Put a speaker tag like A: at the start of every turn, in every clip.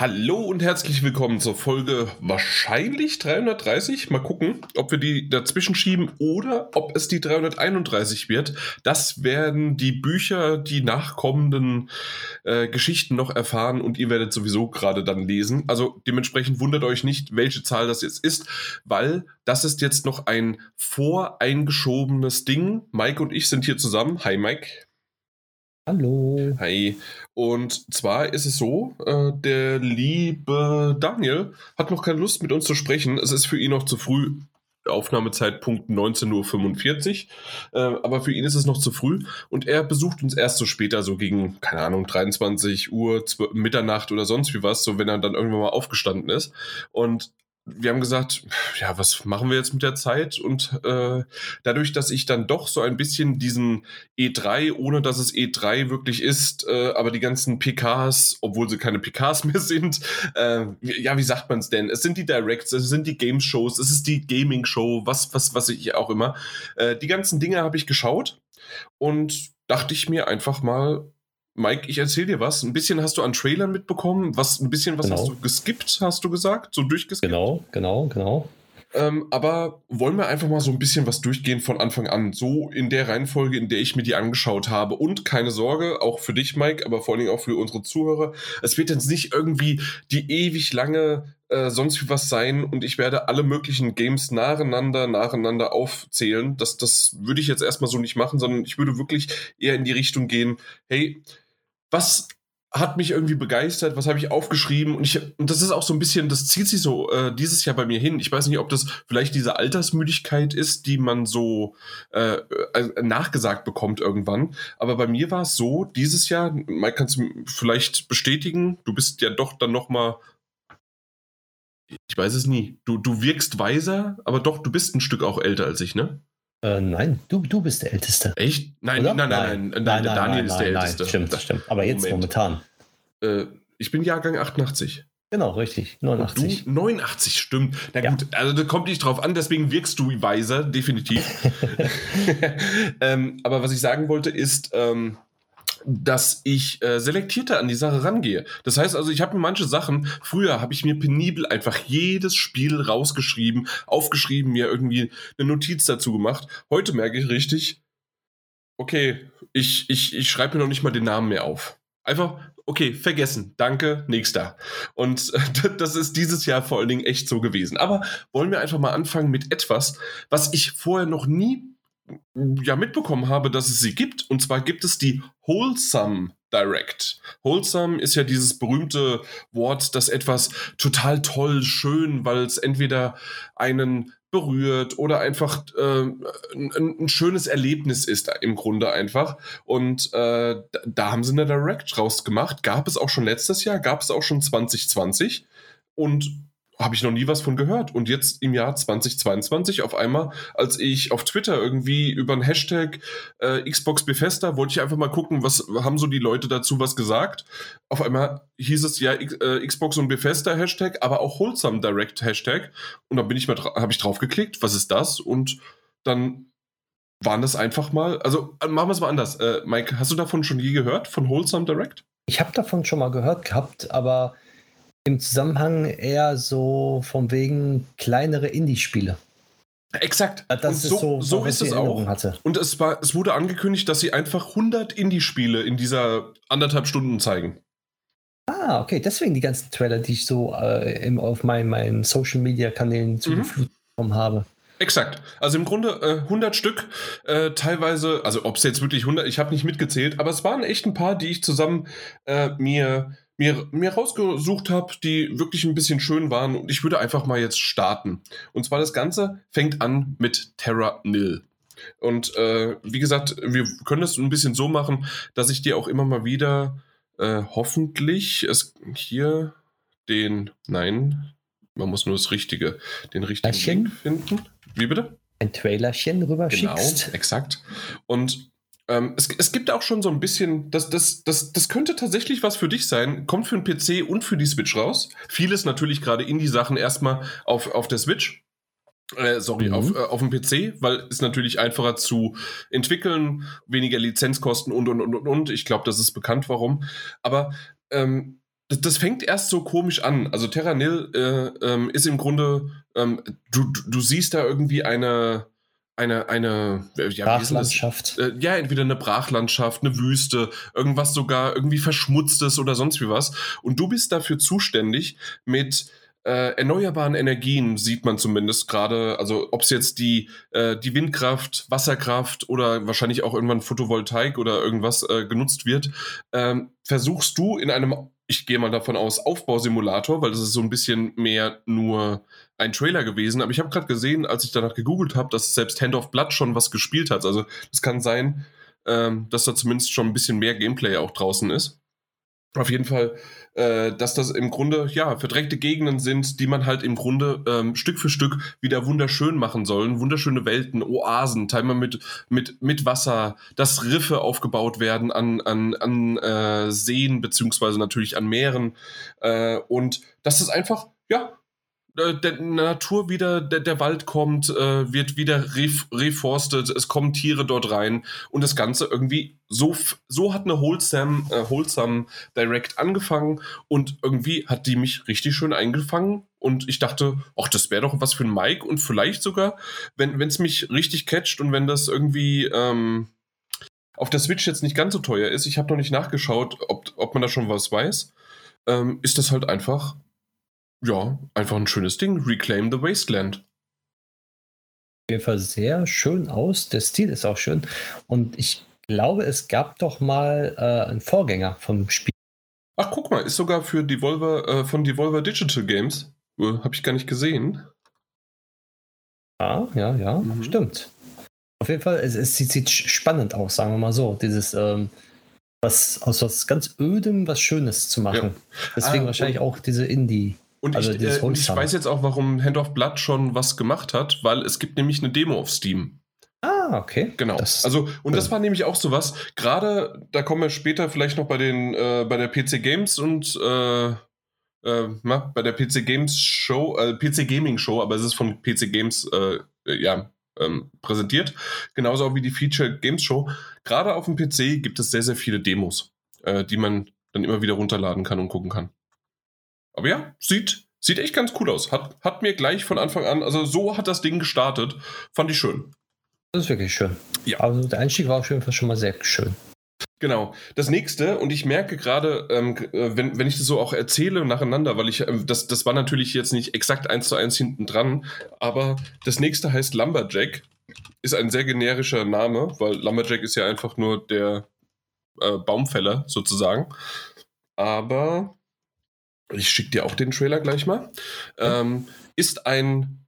A: Hallo und herzlich willkommen zur Folge wahrscheinlich 330. Mal gucken, ob wir die dazwischen schieben oder ob es die 331 wird. Das werden die Bücher, die nachkommenden äh, Geschichten noch erfahren und ihr werdet sowieso gerade dann lesen. Also dementsprechend wundert euch nicht, welche Zahl das jetzt ist, weil das ist jetzt noch ein voreingeschobenes Ding. Mike und ich sind hier zusammen. Hi Mike.
B: Hallo.
A: Hi. Und zwar ist es so, äh, der liebe Daniel hat noch keine Lust mit uns zu sprechen. Es ist für ihn noch zu früh. Aufnahmezeitpunkt 19.45 Uhr. Äh, aber für ihn ist es noch zu früh und er besucht uns erst so später, so gegen, keine Ahnung, 23 Uhr, 12, Mitternacht oder sonst wie was, so wenn er dann irgendwann mal aufgestanden ist. Und wir haben gesagt, ja, was machen wir jetzt mit der Zeit? Und äh, dadurch, dass ich dann doch so ein bisschen diesen E3, ohne dass es E3 wirklich ist, äh, aber die ganzen PKs, obwohl sie keine PKs mehr sind, äh, ja, wie sagt man es denn? Es sind die Directs, es sind die Game-Shows, es ist die Gaming-Show, was, was, was ich auch immer. Äh, die ganzen Dinge habe ich geschaut und dachte ich mir einfach mal, Mike, ich erzähle dir was. Ein bisschen hast du an Trailern mitbekommen. Was, ein bisschen was genau. hast du geskippt, hast du gesagt? So durchgeskippt?
B: Genau, genau, genau.
A: Ähm, aber wollen wir einfach mal so ein bisschen was durchgehen von Anfang an. So in der Reihenfolge, in der ich mir die angeschaut habe. Und keine Sorge, auch für dich, Mike, aber vor allen Dingen auch für unsere Zuhörer. Es wird jetzt nicht irgendwie die ewig lange äh, sonst wie was sein und ich werde alle möglichen Games nacheinander, nacheinander aufzählen. Das, das würde ich jetzt erstmal so nicht machen, sondern ich würde wirklich eher in die Richtung gehen, hey, was hat mich irgendwie begeistert, was habe ich aufgeschrieben und ich und das ist auch so ein bisschen, das zieht sich so äh, dieses Jahr bei mir hin. Ich weiß nicht, ob das vielleicht diese Altersmüdigkeit ist, die man so äh, äh, nachgesagt bekommt irgendwann. Aber bei mir war es so, dieses Jahr, Mike, kannst du vielleicht bestätigen, du bist ja doch dann noch mal ich weiß es nie. Du, du wirkst weiser, aber doch, du bist ein Stück auch älter als ich, ne?
B: Äh, nein, du, du bist der Älteste.
A: Echt? Nein, nein, nein, nein, nein, nein, Daniel ist der Älteste.
B: Nein, stimmt, das stimmt. Aber jetzt Moment. momentan.
A: Äh, ich bin Jahrgang 88.
B: Genau, richtig. 89.
A: du 89, stimmt. Na ja. gut, also das kommt nicht drauf an, deswegen wirkst du weiser, definitiv. ähm, aber was ich sagen wollte ist, ähm, dass ich äh, selektierter an die Sache rangehe. Das heißt also, ich habe mir manche Sachen, früher habe ich mir penibel einfach jedes Spiel rausgeschrieben, aufgeschrieben, mir irgendwie eine Notiz dazu gemacht. Heute merke ich richtig, okay, ich, ich, ich schreibe mir noch nicht mal den Namen mehr auf. Einfach, okay, vergessen, danke, nächster. Und das ist dieses Jahr vor allen Dingen echt so gewesen. Aber wollen wir einfach mal anfangen mit etwas, was ich vorher noch nie ja mitbekommen habe, dass es sie gibt. Und zwar gibt es die Wholesome Direct. Wholesome ist ja dieses berühmte Wort, das etwas total toll, schön, weil es entweder einen berührt oder einfach äh, ein, ein, schönes Erlebnis ist im Grunde einfach. Und äh, da haben sie eine Direct rausgemacht. Gab es auch schon letztes Jahr, gab es auch schon 2020. Und habe ich noch nie was von gehört. Und jetzt im Jahr 2022 auf einmal, als ich auf Twitter irgendwie über einen Hashtag äh, Xbox Bethesda wollte ich einfach mal gucken, was haben so die Leute dazu was gesagt. Auf einmal hieß es ja äh, Xbox und Bethesda Hashtag, aber auch Wholesome Direct Hashtag. Und dann bin ich mal habe ich drauf geklickt, was ist das? Und dann waren das einfach mal, also äh, machen wir es mal anders. Äh, Mike, hast du davon schon je gehört, von Wholesome Direct?
B: Ich habe davon schon mal gehört gehabt, aber im Zusammenhang eher so von wegen kleinere Indie-Spiele.
A: Exakt. Das und ist so, so, so ist es auch. Hatte. Und es, war, es wurde angekündigt, dass sie einfach 100 Indie-Spiele in dieser anderthalb Stunden zeigen.
B: Ah, okay. Deswegen die ganzen Trailer, die ich so äh, im, auf meinen, meinen Social-Media-Kanälen zugeflutet mhm. bekommen habe.
A: Exakt. Also im Grunde äh, 100 Stück, äh, teilweise, also ob es jetzt wirklich 100, ich habe nicht mitgezählt, aber es waren echt ein paar, die ich zusammen äh, mir mir, mir rausgesucht habe, die wirklich ein bisschen schön waren. Und ich würde einfach mal jetzt starten. Und zwar das Ganze fängt an mit Terra Nil. Und äh, wie gesagt, wir können das ein bisschen so machen, dass ich dir auch immer mal wieder äh, hoffentlich es hier den, nein, man muss nur das Richtige, den richtigen Link finden. Wie bitte?
B: Ein Trailerchen rüber
A: Genau, exakt. Und ähm, es, es, gibt auch schon so ein bisschen, das, das, das, das könnte tatsächlich was für dich sein. Kommt für den PC und für die Switch raus. Vieles natürlich gerade in die Sachen erstmal auf, auf der Switch. Äh, sorry, mhm. auf, äh, auf dem PC, weil es natürlich einfacher zu entwickeln, weniger Lizenzkosten und und und und und. Ich glaube, das ist bekannt, warum. Aber ähm, das, das, fängt erst so komisch an. Also Terra Nil äh, ähm, ist im Grunde, ähm, du, du siehst da irgendwie eine, eine, eine
B: ja, Brachlandschaft.
A: Äh, ja, entweder eine Brachlandschaft, eine Wüste, irgendwas sogar irgendwie Verschmutztes oder sonst wie was. Und du bist dafür zuständig mit äh, erneuerbaren Energien sieht man zumindest gerade, also ob es jetzt die, äh, die Windkraft, Wasserkraft oder wahrscheinlich auch irgendwann Photovoltaik oder irgendwas äh, genutzt wird, ähm, versuchst du in einem, ich gehe mal davon aus, Aufbausimulator, weil das ist so ein bisschen mehr nur ein Trailer gewesen, aber ich habe gerade gesehen, als ich danach gegoogelt habe, dass selbst Hand of Blood schon was gespielt hat. Also es kann sein, ähm, dass da zumindest schon ein bisschen mehr Gameplay auch draußen ist. Auf jeden Fall, äh, dass das im Grunde, ja, verdreckte Gegenden sind, die man halt im Grunde ähm, Stück für Stück wieder wunderschön machen sollen. Wunderschöne Welten, Oasen, teilweise mit, mit, mit Wasser, dass Riffe aufgebaut werden an, an, an äh, Seen, beziehungsweise natürlich an Meeren. Äh, und dass es einfach, ja, der Natur wieder, der, der Wald kommt, äh, wird wieder ref, reforstet, es kommen Tiere dort rein und das Ganze irgendwie so, so hat eine Wholesome, äh, Wholesome Direct angefangen und irgendwie hat die mich richtig schön eingefangen und ich dachte, ach, das wäre doch was für ein Mike und vielleicht sogar, wenn es mich richtig catcht und wenn das irgendwie ähm, auf der Switch jetzt nicht ganz so teuer ist, ich habe noch nicht nachgeschaut, ob, ob man da schon was weiß, ähm, ist das halt einfach ja, einfach ein schönes Ding. Reclaim the Wasteland.
B: Auf jeden Fall sehr schön aus. Der Stil ist auch schön. Und ich glaube, es gab doch mal äh, einen Vorgänger vom Spiel.
A: Ach, guck mal, ist sogar für Devolver, äh, von Devolver Digital Games. Äh, Habe ich gar nicht gesehen.
B: Ah, ja, ja, mhm. stimmt. Auf jeden Fall, es, es sieht, sieht, spannend aus, sagen wir mal so. Dieses, ähm, was aus was ganz Ödem was Schönes zu machen. Ja. Deswegen ah, wahrscheinlich auch diese Indie.
A: Und, also ich, äh, ich weiß jetzt auch, warum Hand of Blood schon was gemacht hat, weil es gibt nämlich eine Demo auf Steam.
B: Ah, okay.
A: Genau. Das, also, und das war nämlich auch so was. Gerade, da kommen wir später vielleicht noch bei den, äh, bei der PC Games und äh, äh, na, bei der PC Games Show, äh, PC Gaming Show, aber es ist von PC Games, äh, ja, ähm, präsentiert. Genauso auch wie die Feature Games Show. Gerade auf dem PC gibt es sehr, sehr viele Demos, äh, die man dann immer wieder runterladen kann und gucken kann. Aber ja, sieht, sieht echt ganz cool aus. Hat, hat mir gleich von Anfang an, also so hat das Ding gestartet. Fand ich schön.
B: Das ist wirklich schön. Ja. Also der Einstieg war auf jeden Fall schon mal sehr schön.
A: Genau. Das nächste, und ich merke gerade, ähm, äh, wenn, wenn ich das so auch erzähle nacheinander, weil ich, ähm, das, das war natürlich jetzt nicht exakt eins zu eins hinten dran, aber das nächste heißt Lumberjack. Ist ein sehr generischer Name, weil Lumberjack ist ja einfach nur der äh, Baumfäller sozusagen. Aber ich schicke dir auch den Trailer gleich mal, ähm, ist ein,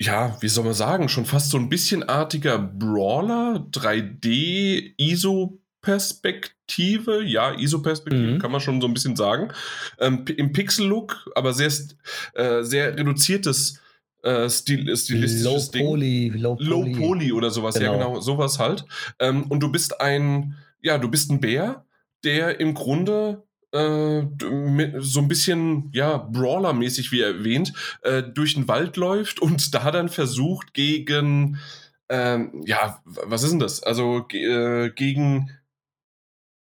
A: ja, wie soll man sagen, schon fast so ein bisschen artiger Brawler, 3D, ISO-Perspektive, ja, ISO-Perspektive mhm. kann man schon so ein bisschen sagen, ähm, im Pixel-Look, aber sehr, äh, sehr reduziertes äh, Stil, stilistisches
B: low Ding. Poly,
A: low Poly. Low Poly oder sowas, genau. ja genau, sowas halt. Ähm, und du bist ein, ja, du bist ein Bär, der im Grunde äh, so ein bisschen, ja, Brawler-mäßig, wie erwähnt, äh, durch den Wald läuft und da dann versucht gegen, ähm, ja, was ist denn das? Also äh, gegen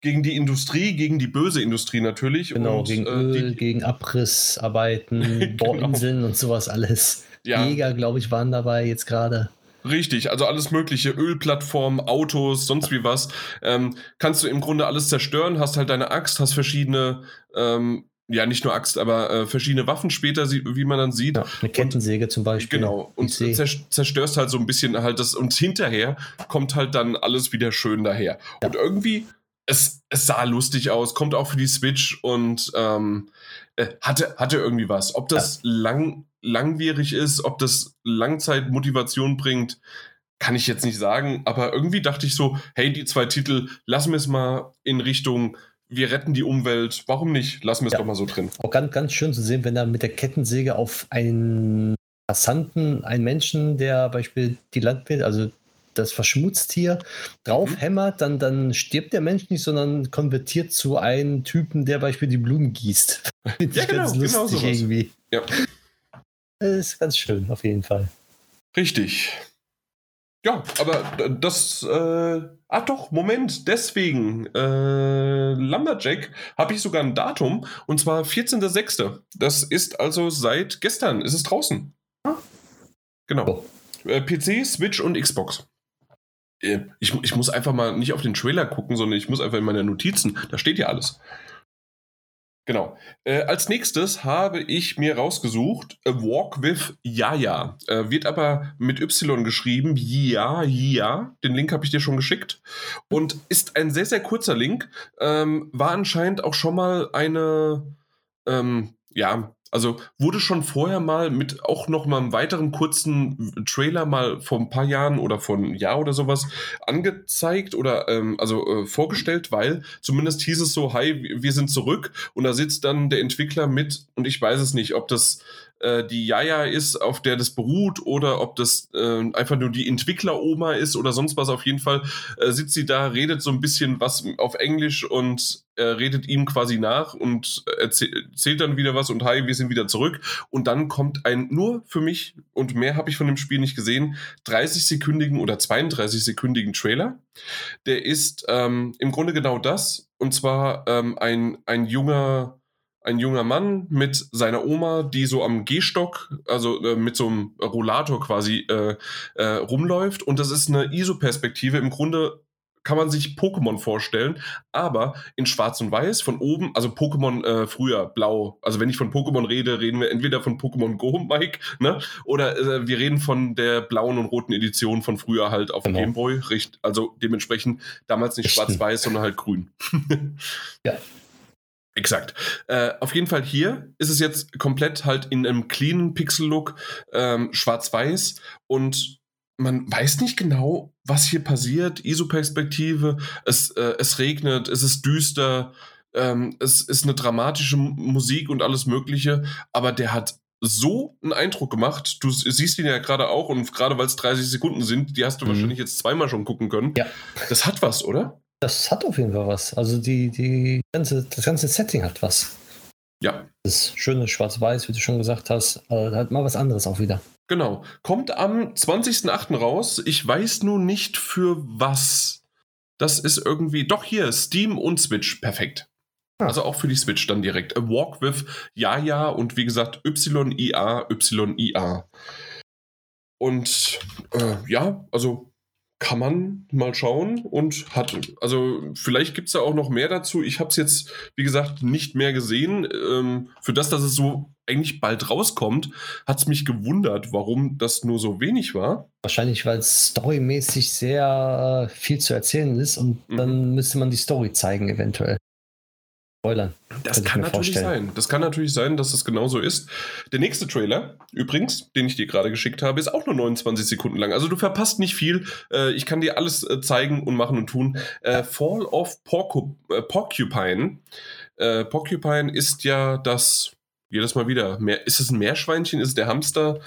A: gegen die Industrie, gegen die böse Industrie natürlich.
B: Genau, und, gegen äh, Öl, die, gegen Abrissarbeiten, Bohrinseln genau. und sowas alles. Ja. Jäger, glaube ich, waren dabei jetzt gerade.
A: Richtig, also alles mögliche, Ölplattformen, Autos, sonst wie was. Ähm, kannst du im Grunde alles zerstören, hast halt deine Axt, hast verschiedene, ähm, ja, nicht nur Axt, aber äh, verschiedene Waffen später, wie man dann sieht. Ja,
B: eine Kettensäge und, zum Beispiel.
A: Genau, und zerstörst halt so ein bisschen halt das, und hinterher kommt halt dann alles wieder schön daher. Ja. Und irgendwie, es, es sah lustig aus, kommt auch für die Switch und ähm, äh, hatte, hatte irgendwie was. Ob das ja. lang langwierig ist, ob das Langzeitmotivation bringt, kann ich jetzt nicht sagen. Aber irgendwie dachte ich so, hey, die zwei Titel, lassen wir es mal in Richtung wir retten die Umwelt. Warum nicht? Lassen wir es ja. doch mal so drin.
B: Auch ganz, ganz schön zu sehen, wenn er mit der Kettensäge auf einen Passanten, einen Menschen, der beispielsweise die Landwirt, also das Verschmutztier draufhämmert, mhm. dann, dann stirbt der Mensch nicht, sondern konvertiert zu einem Typen, der beispielsweise die Blumen gießt.
A: ja, genau, genau sowas. irgendwie. Ja.
B: Das ist ganz schön, auf jeden Fall.
A: Richtig. Ja, aber das, äh, ah doch, Moment, deswegen, äh, Lumberjack habe ich sogar ein Datum und zwar 14.06. Das ist also seit gestern, ist es draußen. Genau.
B: Oh.
A: Äh, PC, Switch und Xbox. Äh, Ich, ich muss einfach mal nicht auf den Trailer gucken, sondern ich muss einfach in meine Notizen, da steht ja alles. Genau. Äh, als nächstes habe ich mir rausgesucht A Walk with Yaya. Äh, wird aber mit Y geschrieben. Ja, ja. Den Link habe ich dir schon geschickt. Und ist ein sehr, sehr kurzer Link. Ähm, war anscheinend auch schon mal eine, ähm, ja, also wurde schon vorher mal mit auch noch mal einem weiteren kurzen Trailer mal vor ein paar Jahren oder vor einem Jahr oder sowas angezeigt oder ähm, also äh, vorgestellt, weil zumindest hieß es so, hi, wir sind zurück. Und da sitzt dann der Entwickler mit und ich weiß es nicht, ob das äh, die Jaja ist, auf der das beruht oder ob das äh, einfach nur die Entwickleroma ist oder sonst was. Auf jeden Fall äh, sitzt sie da, redet so ein bisschen was auf Englisch und äh, redet ihm quasi nach und erzähl- erzählt dann wieder was und hi, wir sind wieder zurück. Und dann kommt ein, nur für mich und mehr habe ich von dem Spiel nicht gesehen, 30-sekündigen oder 32-sekündigen Trailer. Der ist ähm, im Grunde genau das. Und zwar ähm, ein, ein junger ein junger Mann mit seiner Oma, die so am Gehstock, also äh, mit so einem Rollator quasi äh, äh, rumläuft. Und das ist eine ISO-Perspektive. Im Grunde kann man sich Pokémon vorstellen, aber in Schwarz und Weiß von oben, also Pokémon äh, früher blau. Also wenn ich von Pokémon rede, reden wir entweder von Pokémon Go, Mike, ne? Oder äh, wir reden von der blauen und roten Edition von früher halt auf dem
B: Genau.
A: Gameboy. Richt- Also dementsprechend damals nicht schwarz-weiß, sondern halt grün.
B: Ja.
A: Exakt. Äh, auf jeden Fall hier ist es jetzt komplett halt in einem cleanen Pixel-Look, ähm, schwarz-weiß und man weiß nicht genau, was hier passiert. ISO-Perspektive, es, äh, es regnet, es ist düster, ähm, es ist eine dramatische Musik und alles Mögliche, aber der hat so einen Eindruck gemacht. Du siehst ihn ja gerade auch und gerade weil es 30 Sekunden sind, die hast du
B: Mhm.
A: wahrscheinlich jetzt zweimal schon gucken können.
B: Ja.
A: Das hat was, oder?
B: Das hat auf jeden Fall was. Also die, die ganze, das ganze Setting hat was.
A: Ja.
B: Das schöne Schwarz-Weiß, wie du schon gesagt hast, äh, hat mal was anderes auch wieder.
A: Genau. Kommt am 20.08. raus. Ich weiß nur nicht für was. Das ist irgendwie. Doch hier, Steam und Switch. Perfekt.
B: Ah.
A: Also auch für die Switch dann direkt. A Walk with Yaya und wie gesagt YIA, YIA. Und äh, ja, also kann man mal schauen und hat, also vielleicht gibt es da auch noch mehr dazu. Ich habe es jetzt, wie gesagt, nicht mehr gesehen. Ähm, für das, dass es so eigentlich bald rauskommt, hat es mich gewundert, warum das nur so wenig war.
B: Wahrscheinlich, weil es storymäßig sehr äh, viel zu erzählen ist und
A: Mhm.
B: dann müsste man die Story zeigen, eventuell. Spoilern.
A: Das kann natürlich
B: vorstellen.
A: sein. Das kann natürlich sein, dass das genauso ist. Der nächste Trailer, übrigens, den ich dir gerade geschickt habe, ist auch nur 29 Sekunden lang. Also du verpasst nicht viel. Äh, ich kann dir alles äh, zeigen und machen und tun. Äh, Fall of Porcu Porcupine. Porcupine ist ja das, jedes Mal wieder, mehr, ist es ein Meerschweinchen? Ist es der Hamster?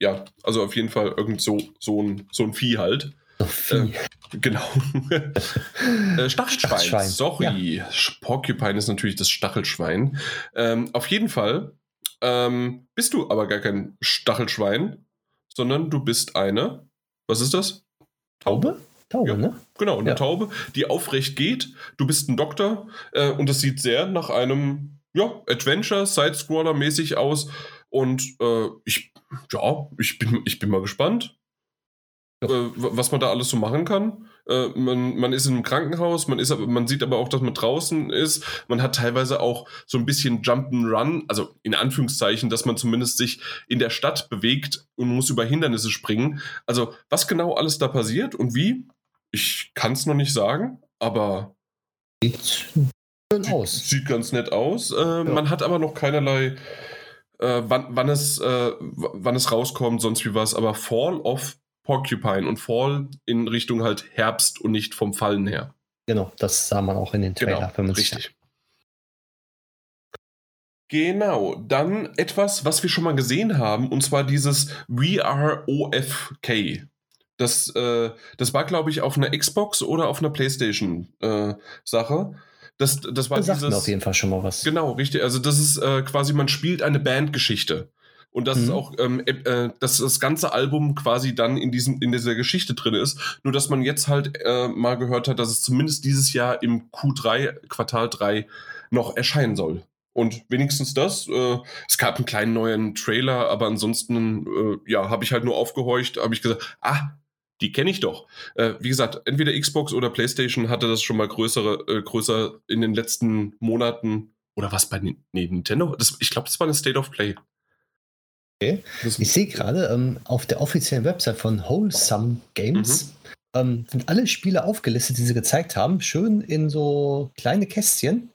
A: Ja, also auf jeden Fall irgend so, so, ein, so ein Vieh halt.
B: Viel.
A: Genau. äh, Stachelschwein.
B: Stachelschwein,
A: Sorry. Porcupine ist natürlich das Stachelschwein. Ähm, auf jeden Fall ähm, bist du aber gar kein Stachelschwein, sondern du bist eine. Was ist das?
B: Taube? Taube,
A: Ja.
B: ne?
A: Genau, eine
B: Ja.
A: Taube, die aufrecht geht. Du bist ein Doktor äh, und das sieht sehr nach einem ja, Adventure, Side-Scroller-mäßig aus. Und äh, ich, ja, ich bin, ich bin mal gespannt,
B: Ja.
A: Äh, was man da alles so machen kann. Äh, man, man ist in einem Krankenhaus, man, ist, man sieht aber auch, dass man draußen ist. Man hat teilweise auch so ein bisschen Jump'n'Run, also in Anführungszeichen, dass man zumindest sich in der Stadt bewegt und muss über Hindernisse springen. Also, was genau alles da passiert und wie, ich kann es noch nicht sagen, aber
B: Sieht schön aus.
A: sieht ganz nett aus. Äh, Man hat aber noch keinerlei, äh, wann, wann, es, äh, wann es rauskommt, sonst wie was. Aber Fall of Porcupine und Fall in Richtung halt Herbst und nicht vom Fallen her.
B: Genau, das sah man auch in den Trailer.
A: Genau,
B: man sich-
A: richtig. Genau, dann etwas, was wir schon mal gesehen haben, und zwar dieses We Are OFK. Das, äh, das war, glaube ich, auf einer Xbox oder auf einer PlayStation-Sache. das, das war
B: Das
A: dieses.
B: auf jeden Fall schon mal was.
A: Genau, richtig. Also das ist äh, quasi, man spielt eine Bandgeschichte. Und dass mhm. es auch, ähm, äh, dass das ganze Album quasi dann in diesem, in dieser Geschichte drin ist. Nur dass man jetzt halt äh, mal gehört hat, dass es zumindest dieses Jahr im Q3, Quartal 3, noch erscheinen soll. Und wenigstens das. Äh, es gab einen kleinen neuen Trailer, aber ansonsten, äh, ja, habe ich halt nur aufgehorcht, habe ich gesagt, ah, die kenne ich doch. Äh, wie gesagt, entweder Xbox oder PlayStation hatte das schon mal größere, äh, größer in den letzten Monaten. Oder was bei nee, Nintendo? Das, ich glaube, das war eine State of Play.
B: Okay. Ich sehe gerade ähm, auf der offiziellen Website von Wholesome Games mhm. ähm, sind alle Spiele aufgelistet, die sie gezeigt haben, schön in so kleine Kästchen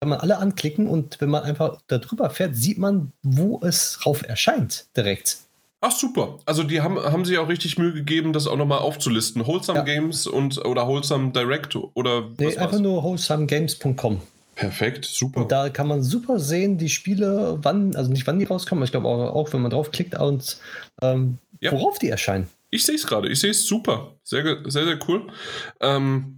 B: kann man alle anklicken und wenn man einfach da drüber fährt, sieht man, wo es drauf erscheint direkt.
A: Ach super. Also die haben, haben sich auch richtig Mühe gegeben, das auch nochmal aufzulisten. Wholesome ja. Games und oder Wholesome Direct oder
B: was Nee, einfach nur wholesomegames.com.
A: Perfekt, super.
B: Und da kann man super sehen, die Spiele, wann, also nicht wann die rauskommen, aber ich glaube auch, auch, wenn man draufklickt und ähm, ja. worauf die erscheinen.
A: Ich sehe es gerade, ich sehe es super. Sehr, sehr, sehr cool. Ähm,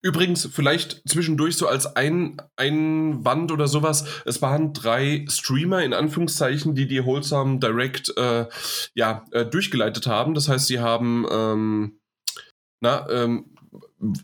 A: Übrigens, vielleicht zwischendurch so als ein Einwand oder sowas, es waren drei Streamer in Anführungszeichen, die die Wholesome Direct äh, ja, äh, durchgeleitet haben. Das heißt, sie haben ähm, na, ähm,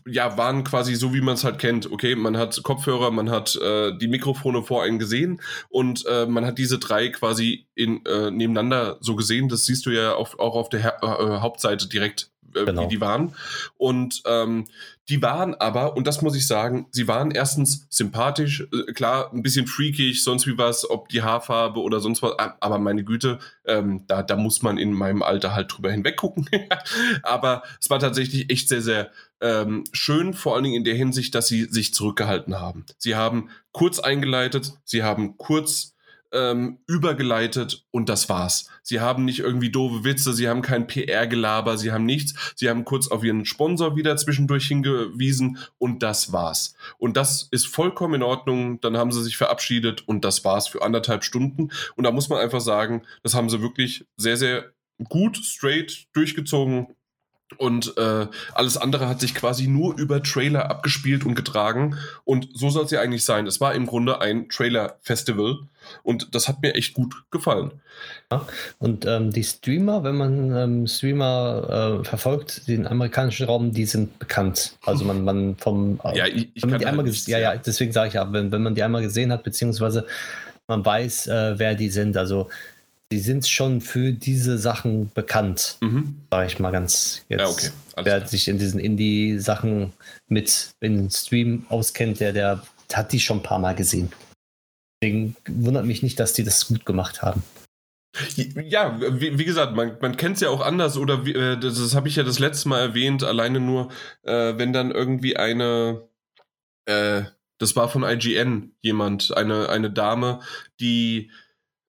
A: ja, waren quasi so, wie man es halt kennt. Okay, man hat Kopfhörer, man hat äh, die Mikrofone vor einem gesehen und äh, man hat diese drei quasi in, äh, nebeneinander so gesehen. Das siehst du ja auf, auch auf der ha äh, Hauptseite direkt äh, genau. wie die waren. Und ähm, die waren aber, und das muss ich sagen, sie waren erstens sympathisch, äh, klar, ein bisschen freakig, sonst wie was, ob die Haarfarbe oder sonst was, aber meine Güte, ähm, da, da muss man in meinem Alter halt drüber hinweggucken. aber es war tatsächlich echt sehr, sehr ähm, schön, vor allen Dingen in der Hinsicht, dass sie sich zurückgehalten haben. Sie haben kurz eingeleitet, sie haben kurz ähm, übergeleitet und das war's. Sie haben nicht irgendwie doofe Witze, sie haben kein PR-Gelaber, sie haben nichts. Sie haben kurz auf ihren Sponsor wieder zwischendurch hingewiesen und das war's. Und das ist vollkommen in Ordnung. Dann haben sie sich verabschiedet und das war's für anderthalb Stunden. Und da muss man einfach sagen, das haben sie wirklich sehr, sehr gut, straight durchgezogen. Und äh, alles andere hat sich quasi nur über Trailer abgespielt und getragen. Und so soll es ja eigentlich sein. Es war im Grunde ein Trailer-Festival. Und das hat mir echt gut gefallen.
B: Ja, und ähm, die Streamer, wenn man ähm, Streamer äh, verfolgt, den amerikanischen Raum, die sind bekannt. Also man, man vom
A: äh, ja, ich,
B: ich man die einmal halt ja, ja, deswegen sage ich ja, wenn, wenn man die einmal gesehen hat, beziehungsweise man weiß, äh, wer die sind. Also die sind schon für diese Sachen bekannt, mhm. sage ich mal ganz jetzt. Ja, okay. Wer klar. sich in diesen Indie-Sachen mit in Stream auskennt, der, der hat die schon ein paar Mal gesehen. Deswegen wundert mich nicht, dass die das gut gemacht haben.
A: Ja, wie, wie gesagt, man, man kennt es ja auch anders oder wie, äh, das, das habe ich ja das letzte Mal erwähnt, alleine nur, äh, wenn dann irgendwie eine, äh, das war von IGN jemand, eine, eine Dame, die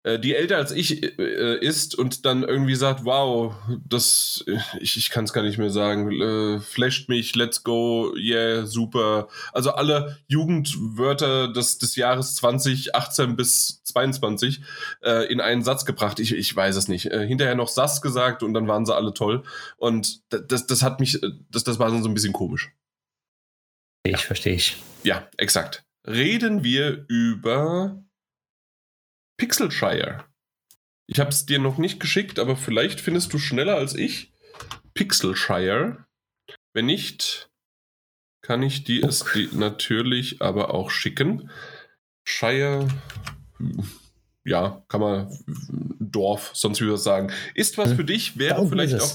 A: die älter als ich äh, ist und dann irgendwie sagt, wow, das, ich, ich kann es gar nicht mehr sagen, äh, flasht mich, let's go, yeah, super. Also alle Jugendwörter des, des Jahres 2018 bis 22 äh, in einen Satz gebracht. Ich, ich weiß es nicht. Äh, hinterher noch Sass gesagt und dann waren sie alle toll. Und das, das hat mich, das, das war so ein bisschen komisch.
B: Ich verstehe ich.
A: Ja, exakt. Reden wir über Pixelshire. Ich habe es dir noch nicht geschickt, aber vielleicht findest du schneller als ich Pixelshire. Wenn nicht, kann ich dir es die natürlich aber auch schicken. Shire, ja, kann man Dorf, sonst würde ich sagen. Ist was für dich, wäre vielleicht auch.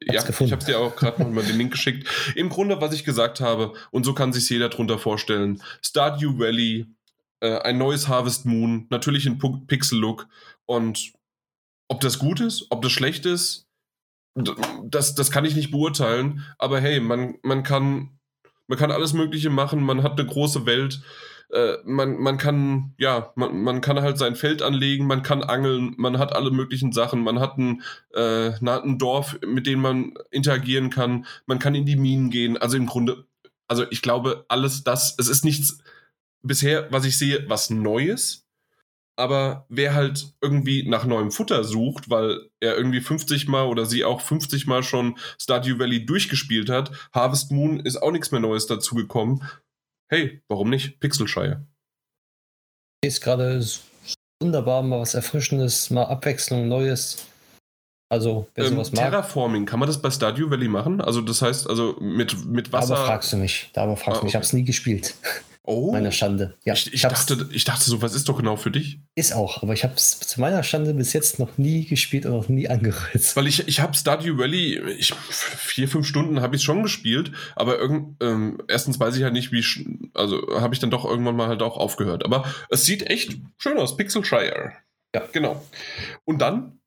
A: Ja, ich habe es dir auch gerade noch mal den Link geschickt. Im Grunde, was ich gesagt habe, und so kann sich jeder drunter vorstellen: Stardew Valley, äh, ein neues Harvest Moon, natürlich in Pixel-Look. Und ob das gut ist, ob das schlecht ist, das, das kann ich nicht beurteilen. Aber hey, man, man, kann, man kann alles Mögliche machen, man hat eine große Welt. Äh, man, man kann, ja, man, man kann halt sein Feld anlegen, man kann angeln, man hat alle möglichen Sachen, man hat ein, äh, ein Dorf, mit dem man interagieren kann, man kann in die Minen gehen. Also im Grunde, also ich glaube, alles das, es ist nichts, bisher, was ich sehe, was Neues. Aber wer halt irgendwie nach neuem Futter sucht, weil er irgendwie 50 Mal oder sie auch 50 Mal schon Stardew Valley durchgespielt hat, Harvest Moon ist auch nichts mehr Neues dazugekommen. Hey, warum nicht? Pixelshire.
B: Ist gerade wunderbar, mal was Erfrischendes, mal Abwechslung, Neues. Also, wer
A: Ähm,
B: sowas mag.
A: Terraforming, kann man das bei Stardew Valley machen? Also das heißt, also mit, mit Wasser.
B: Aber fragst du mich. Da aber fragst
A: Ah,
B: du mich. Ich
A: okay.
B: habe es nie gespielt.
A: oh,
B: Meiner Schande. Ja,
A: ich, ich, dachte, ich dachte so, was ist doch genau für dich?
B: Ist auch, aber ich habe es zu meiner Schande bis jetzt noch nie gespielt und noch nie angerührt.
A: Weil ich, ich habe Stardew Valley, ich, vier, fünf Stunden habe ich schon gespielt, aber irgend, ähm, erstens weiß ich halt nicht, wie, also habe ich dann doch irgendwann mal halt auch aufgehört. Aber es sieht echt schön aus, Pixel Shire.
B: Ja.
A: Genau. Und dann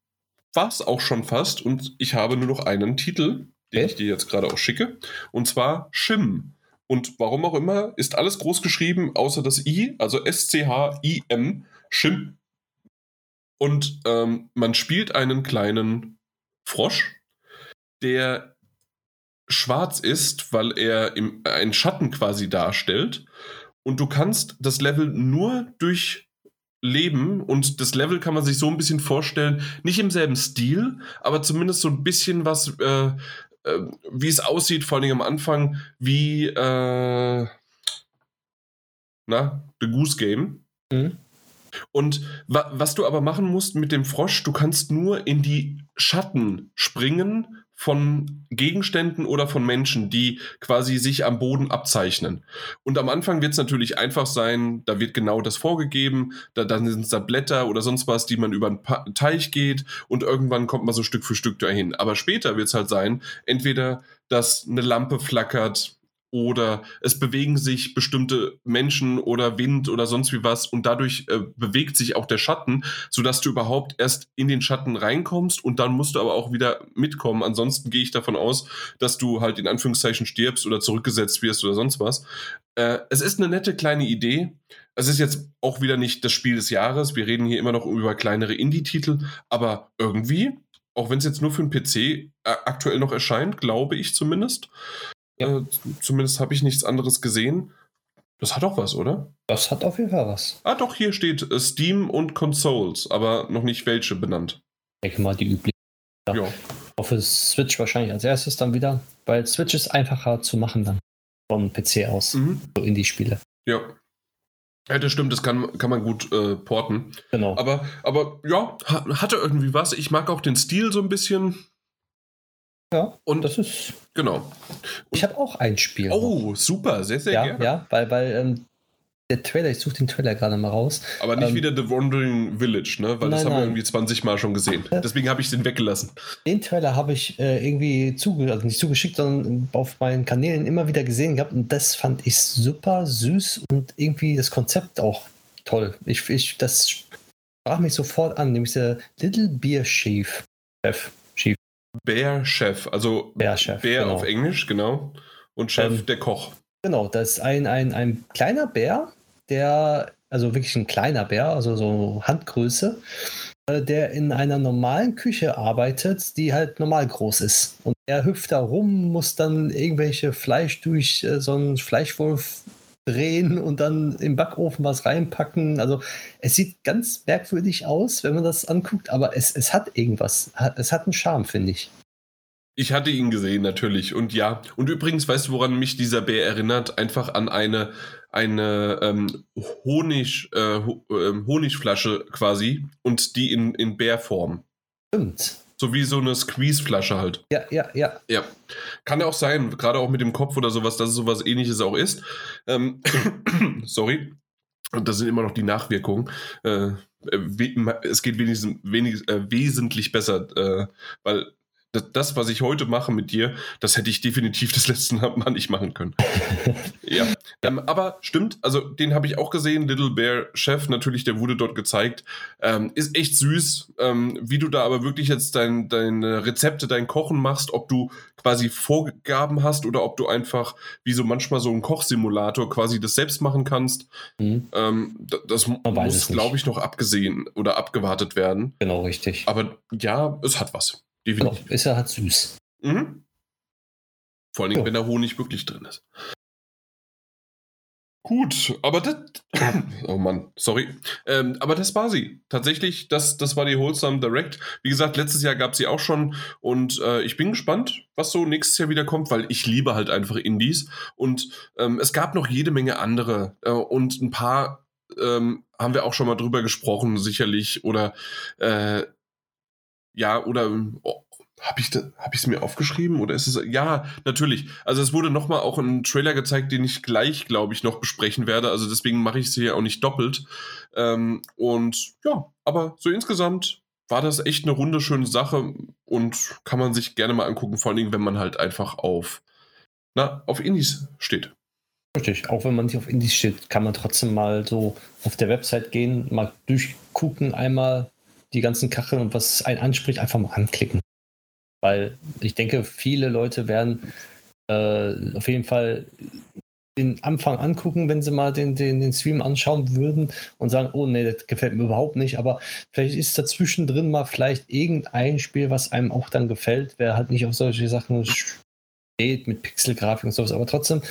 A: war es auch schon fast und ich habe nur noch einen Titel, den
B: Okay.
A: ich dir jetzt gerade auch schicke, und zwar Shim. Und warum auch immer, ist alles groß geschrieben, außer das I, also S-C-H-I-M, Shim. Und ähm, man spielt einen kleinen Frosch, der schwarz ist, weil er im, einen Schatten quasi darstellt. Und du kannst das Level nur durch Leben und das Level kann man sich so ein bisschen vorstellen, nicht im selben Stil, aber zumindest so ein bisschen was, äh, äh, wie es aussieht, vor allem am Anfang, wie äh, na, The Goose Game.
B: Mhm.
A: Und wa was du aber machen musst mit dem Frosch, du kannst nur in die Schatten springen von Gegenständen oder von Menschen, die quasi sich am Boden abzeichnen. Und am Anfang wird es natürlich einfach sein, da wird genau das vorgegeben, da, dann sind es da Blätter oder sonst was, die man über einen Teich geht und irgendwann kommt man so Stück für Stück dahin. Aber später wird es halt sein, entweder, dass eine Lampe flackert oder es bewegen sich bestimmte Menschen oder Wind oder sonst wie was und dadurch äh, bewegt sich auch der Schatten, sodass du überhaupt erst in den Schatten reinkommst und dann musst du aber auch wieder mitkommen. Ansonsten gehe ich davon aus, dass du halt in Anführungszeichen stirbst oder zurückgesetzt wirst oder sonst was. Äh, es ist eine nette kleine Idee. Es ist jetzt auch wieder nicht das Spiel des Jahres. Wir reden hier immer noch über kleinere Indie-Titel, aber irgendwie, auch wenn es jetzt nur für den PC äh, aktuell noch erscheint, glaube ich zumindest,
B: Ja.
A: äh, zumindest habe ich nichts anderes gesehen. Das hat auch was, oder?
B: Das hat auf jeden Fall was.
A: Ah, doch, hier steht äh, Steam und Consoles, aber noch nicht welche benannt.
B: Ich denke mal, die üblichen. Ja.
A: Ja.
B: Auf Switch wahrscheinlich als erstes dann wieder, weil Switch ist einfacher zu machen dann vom PC aus,
A: Mhm.
B: so Indie-Spiele.
A: Ja. Ja, das stimmt, das kann, kann man gut äh, porten.
B: Genau.
A: Aber, aber ja, ha- hatte irgendwie was. Ich mag auch den Stil so ein bisschen.
B: Ja,
A: Und
B: das ist.
A: genau.
B: Ich habe auch ein Spiel.
A: Oh, super, sehr, sehr
B: ja,
A: gerne.
B: ja, weil, weil ähm, der Trailer, ich suche den Trailer gerade mal raus.
A: Aber nicht
B: Ähm,
A: wieder The Wandering Village, ne? Weil das
B: nein,
A: haben wir
B: nein.
A: irgendwie 20 Mal schon gesehen. Deswegen habe ich den weggelassen.
B: Den Trailer habe ich äh, irgendwie zuge also nicht zugeschickt, sondern auf meinen Kanälen immer wieder gesehen gehabt und das fand ich super süß und irgendwie das Konzept auch toll. Ich, ich das sprach mich sofort an, nämlich der Little Beer Chief. Chef. Chief.
A: Bear Chef, also
B: Bear Chef.
A: Bär
B: genau.
A: auf Englisch, genau. Und Chef
B: Ähm,
A: der Koch.
B: Genau, das ist ein, ein, ein kleiner Bär, der, also wirklich ein kleiner Bär, also so Handgröße, äh, der in einer normalen Küche arbeitet, die halt normal groß ist. Und er hüpft da rum, muss dann irgendwelche Fleisch durch äh, so einen Fleischwolf drehen und dann im Backofen was reinpacken. Also es sieht ganz merkwürdig aus, wenn man das anguckt, aber es, es hat irgendwas. Es hat einen Charme, finde ich.
A: Ich hatte ihn gesehen, natürlich. Und ja. Und übrigens, weißt du, woran mich dieser Bär erinnert? Einfach an eine, eine ähm, Honig, äh, ähm, Honigflasche quasi. Und die in, in Bärform.
B: Stimmt.
A: So wie so eine Squeeze-Flasche halt.
B: Ja, ja, ja.
A: Ja, kann ja auch sein, gerade auch mit dem Kopf oder sowas, dass es sowas ähnliches auch ist. Ähm, sorry. Und das sind immer noch die Nachwirkungen. Äh, we- es geht wenigstens, wenig, äh, wesentlich besser, äh, weil das, was ich heute mache mit dir, das hätte ich definitiv das letzte Mal nicht machen können. ja. Ähm, aber stimmt, also den habe ich auch gesehen, Little Bear Chef, natürlich, der wurde dort gezeigt. Ähm, ist echt süß, ähm, wie du da aber wirklich jetzt dein, deine Rezepte, dein Kochen machst, ob du quasi Vorgaben hast oder ob du einfach, wie so manchmal so ein Kochsimulator, quasi das selbst machen kannst.
B: Mhm.
A: Ähm, das
B: Man
A: muss, glaube ich, noch abgesehen oder abgewartet werden.
B: Genau, richtig.
A: Aber ja, es hat was. Definitiv.
B: ist ja halt süß.
A: Mhm. Vor allen Dingen,
B: Ja.
A: wenn der Honig wirklich drin ist. Gut, aber das. Oh Mann, sorry. Ähm, aber das war sie. Tatsächlich, das, das war die Wholesome Direct. Wie gesagt, letztes Jahr gab sie auch schon und äh, ich bin gespannt, was so nächstes Jahr wieder kommt, weil ich liebe halt einfach Indies. Und ähm, es gab noch jede Menge andere äh, und ein paar ähm, haben wir auch schon mal drüber gesprochen, sicherlich. Oder äh, ja, oder oh, habe ich hab es mir aufgeschrieben oder ist es ja natürlich. Also es wurde noch mal auch ein Trailer gezeigt, den ich gleich, glaube ich, noch besprechen werde. Also deswegen mache ich es hier auch nicht doppelt. Ähm, und ja, aber so insgesamt war das echt eine runde schöne Sache und kann man sich gerne mal angucken. Vor allen Dingen, wenn man halt einfach auf na auf Indies steht.
B: Richtig, auch wenn man nicht auf Indies steht, kann man trotzdem mal so auf der Website gehen, mal durchgucken, einmal die ganzen Kacheln und was einen anspricht, einfach mal anklicken. Weil ich denke, viele Leute werden äh, auf jeden Fall den Anfang angucken, wenn sie mal den, den, den Stream anschauen würden und sagen, oh nee, das gefällt mir überhaupt nicht. Aber vielleicht ist dazwischen drin mal vielleicht irgendein Spiel, was einem auch dann gefällt, wer halt nicht auf solche Sachen steht mit Pixelgrafik und sowas. Aber trotzdem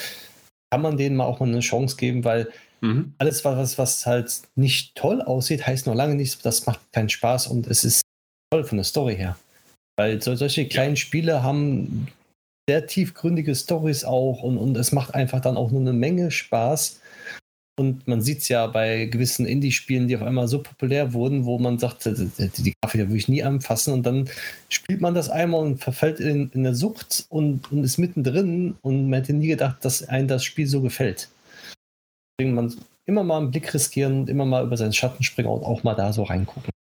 B: kann man denen mal auch mal eine Chance geben, weil mhm. alles, was, was halt nicht toll aussieht, heißt noch lange nicht, das macht keinen Spaß und es ist toll von der Story her. Weil solche kleinen Spiele haben sehr tiefgründige Stories auch und, und es macht einfach dann auch nur eine Menge Spaß. Und man sieht es ja bei gewissen Indie-Spielen, die auf einmal so populär wurden, wo man sagt, die, die Grafik würde ich nie anfassen. Und dann spielt man das einmal und verfällt in, in eine Sucht und, und ist mittendrin und man hätte nie gedacht, dass einem das Spiel so gefällt. Deswegen man immer mal einen Blick riskieren und immer mal über seinen Schatten springen und auch mal da so reingucken.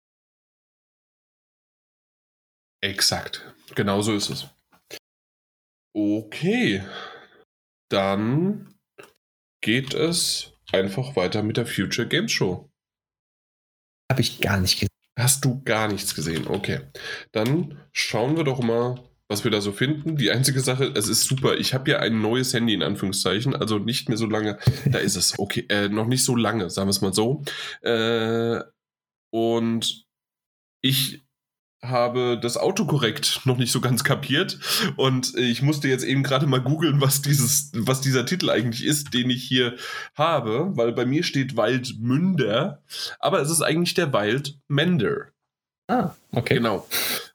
A: Exakt. Genau so ist es. Okay. Dann geht es einfach weiter mit der Future Games Show.
B: Habe ich gar nicht gesehen.
A: Hast du gar nichts gesehen? Okay. Dann schauen wir doch mal, was wir da so finden. Die einzige Sache, es ist super. Ich habe ja ein neues Handy in Anführungszeichen, also nicht mehr so lange. Da ist es. Okay, äh, noch nicht so lange, sagen wir es mal so. Äh, und ich habe das Autokorrekt noch nicht so ganz kapiert und ich musste jetzt eben gerade mal googeln, was dieses, was dieser Titel eigentlich ist, den ich hier habe, weil bei mir steht Waldmünder, aber es ist eigentlich der Waldmender.
B: Ah, okay.
A: Genau.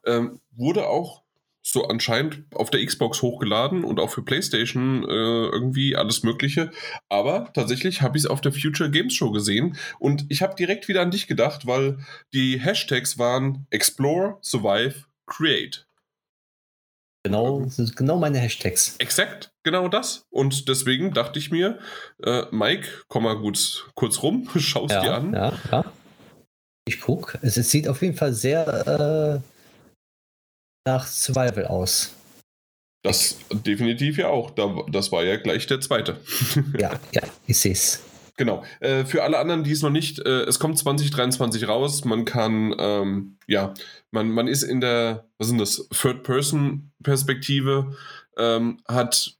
A: Ähm, wurde auch so anscheinend auf der Xbox hochgeladen und auch für PlayStation äh, irgendwie alles Mögliche. Aber tatsächlich habe ich es auf der Future Games Show gesehen und ich habe direkt wieder an dich gedacht, weil die Hashtags waren Explore, Survive, Create.
B: Genau, das sind genau meine Hashtags.
A: Exakt, genau das. Und deswegen dachte ich mir, äh, Mike, komm mal gut, kurz rum, schau es
B: ja,
A: dir an.
B: Ja, ja. Ich gucke. Es, es, sieht auf jeden Fall sehr äh nach Survival aus.
A: Das definitiv ja auch. Das war ja gleich der zweite.
B: ja, ja, ich sehe es.
A: Genau. Äh, für alle anderen, die es noch nicht, äh, es kommt 2023 raus. Man kann, ähm, ja, man, man ist in der, was sind das, Third-Person-Perspektive, ähm, hat,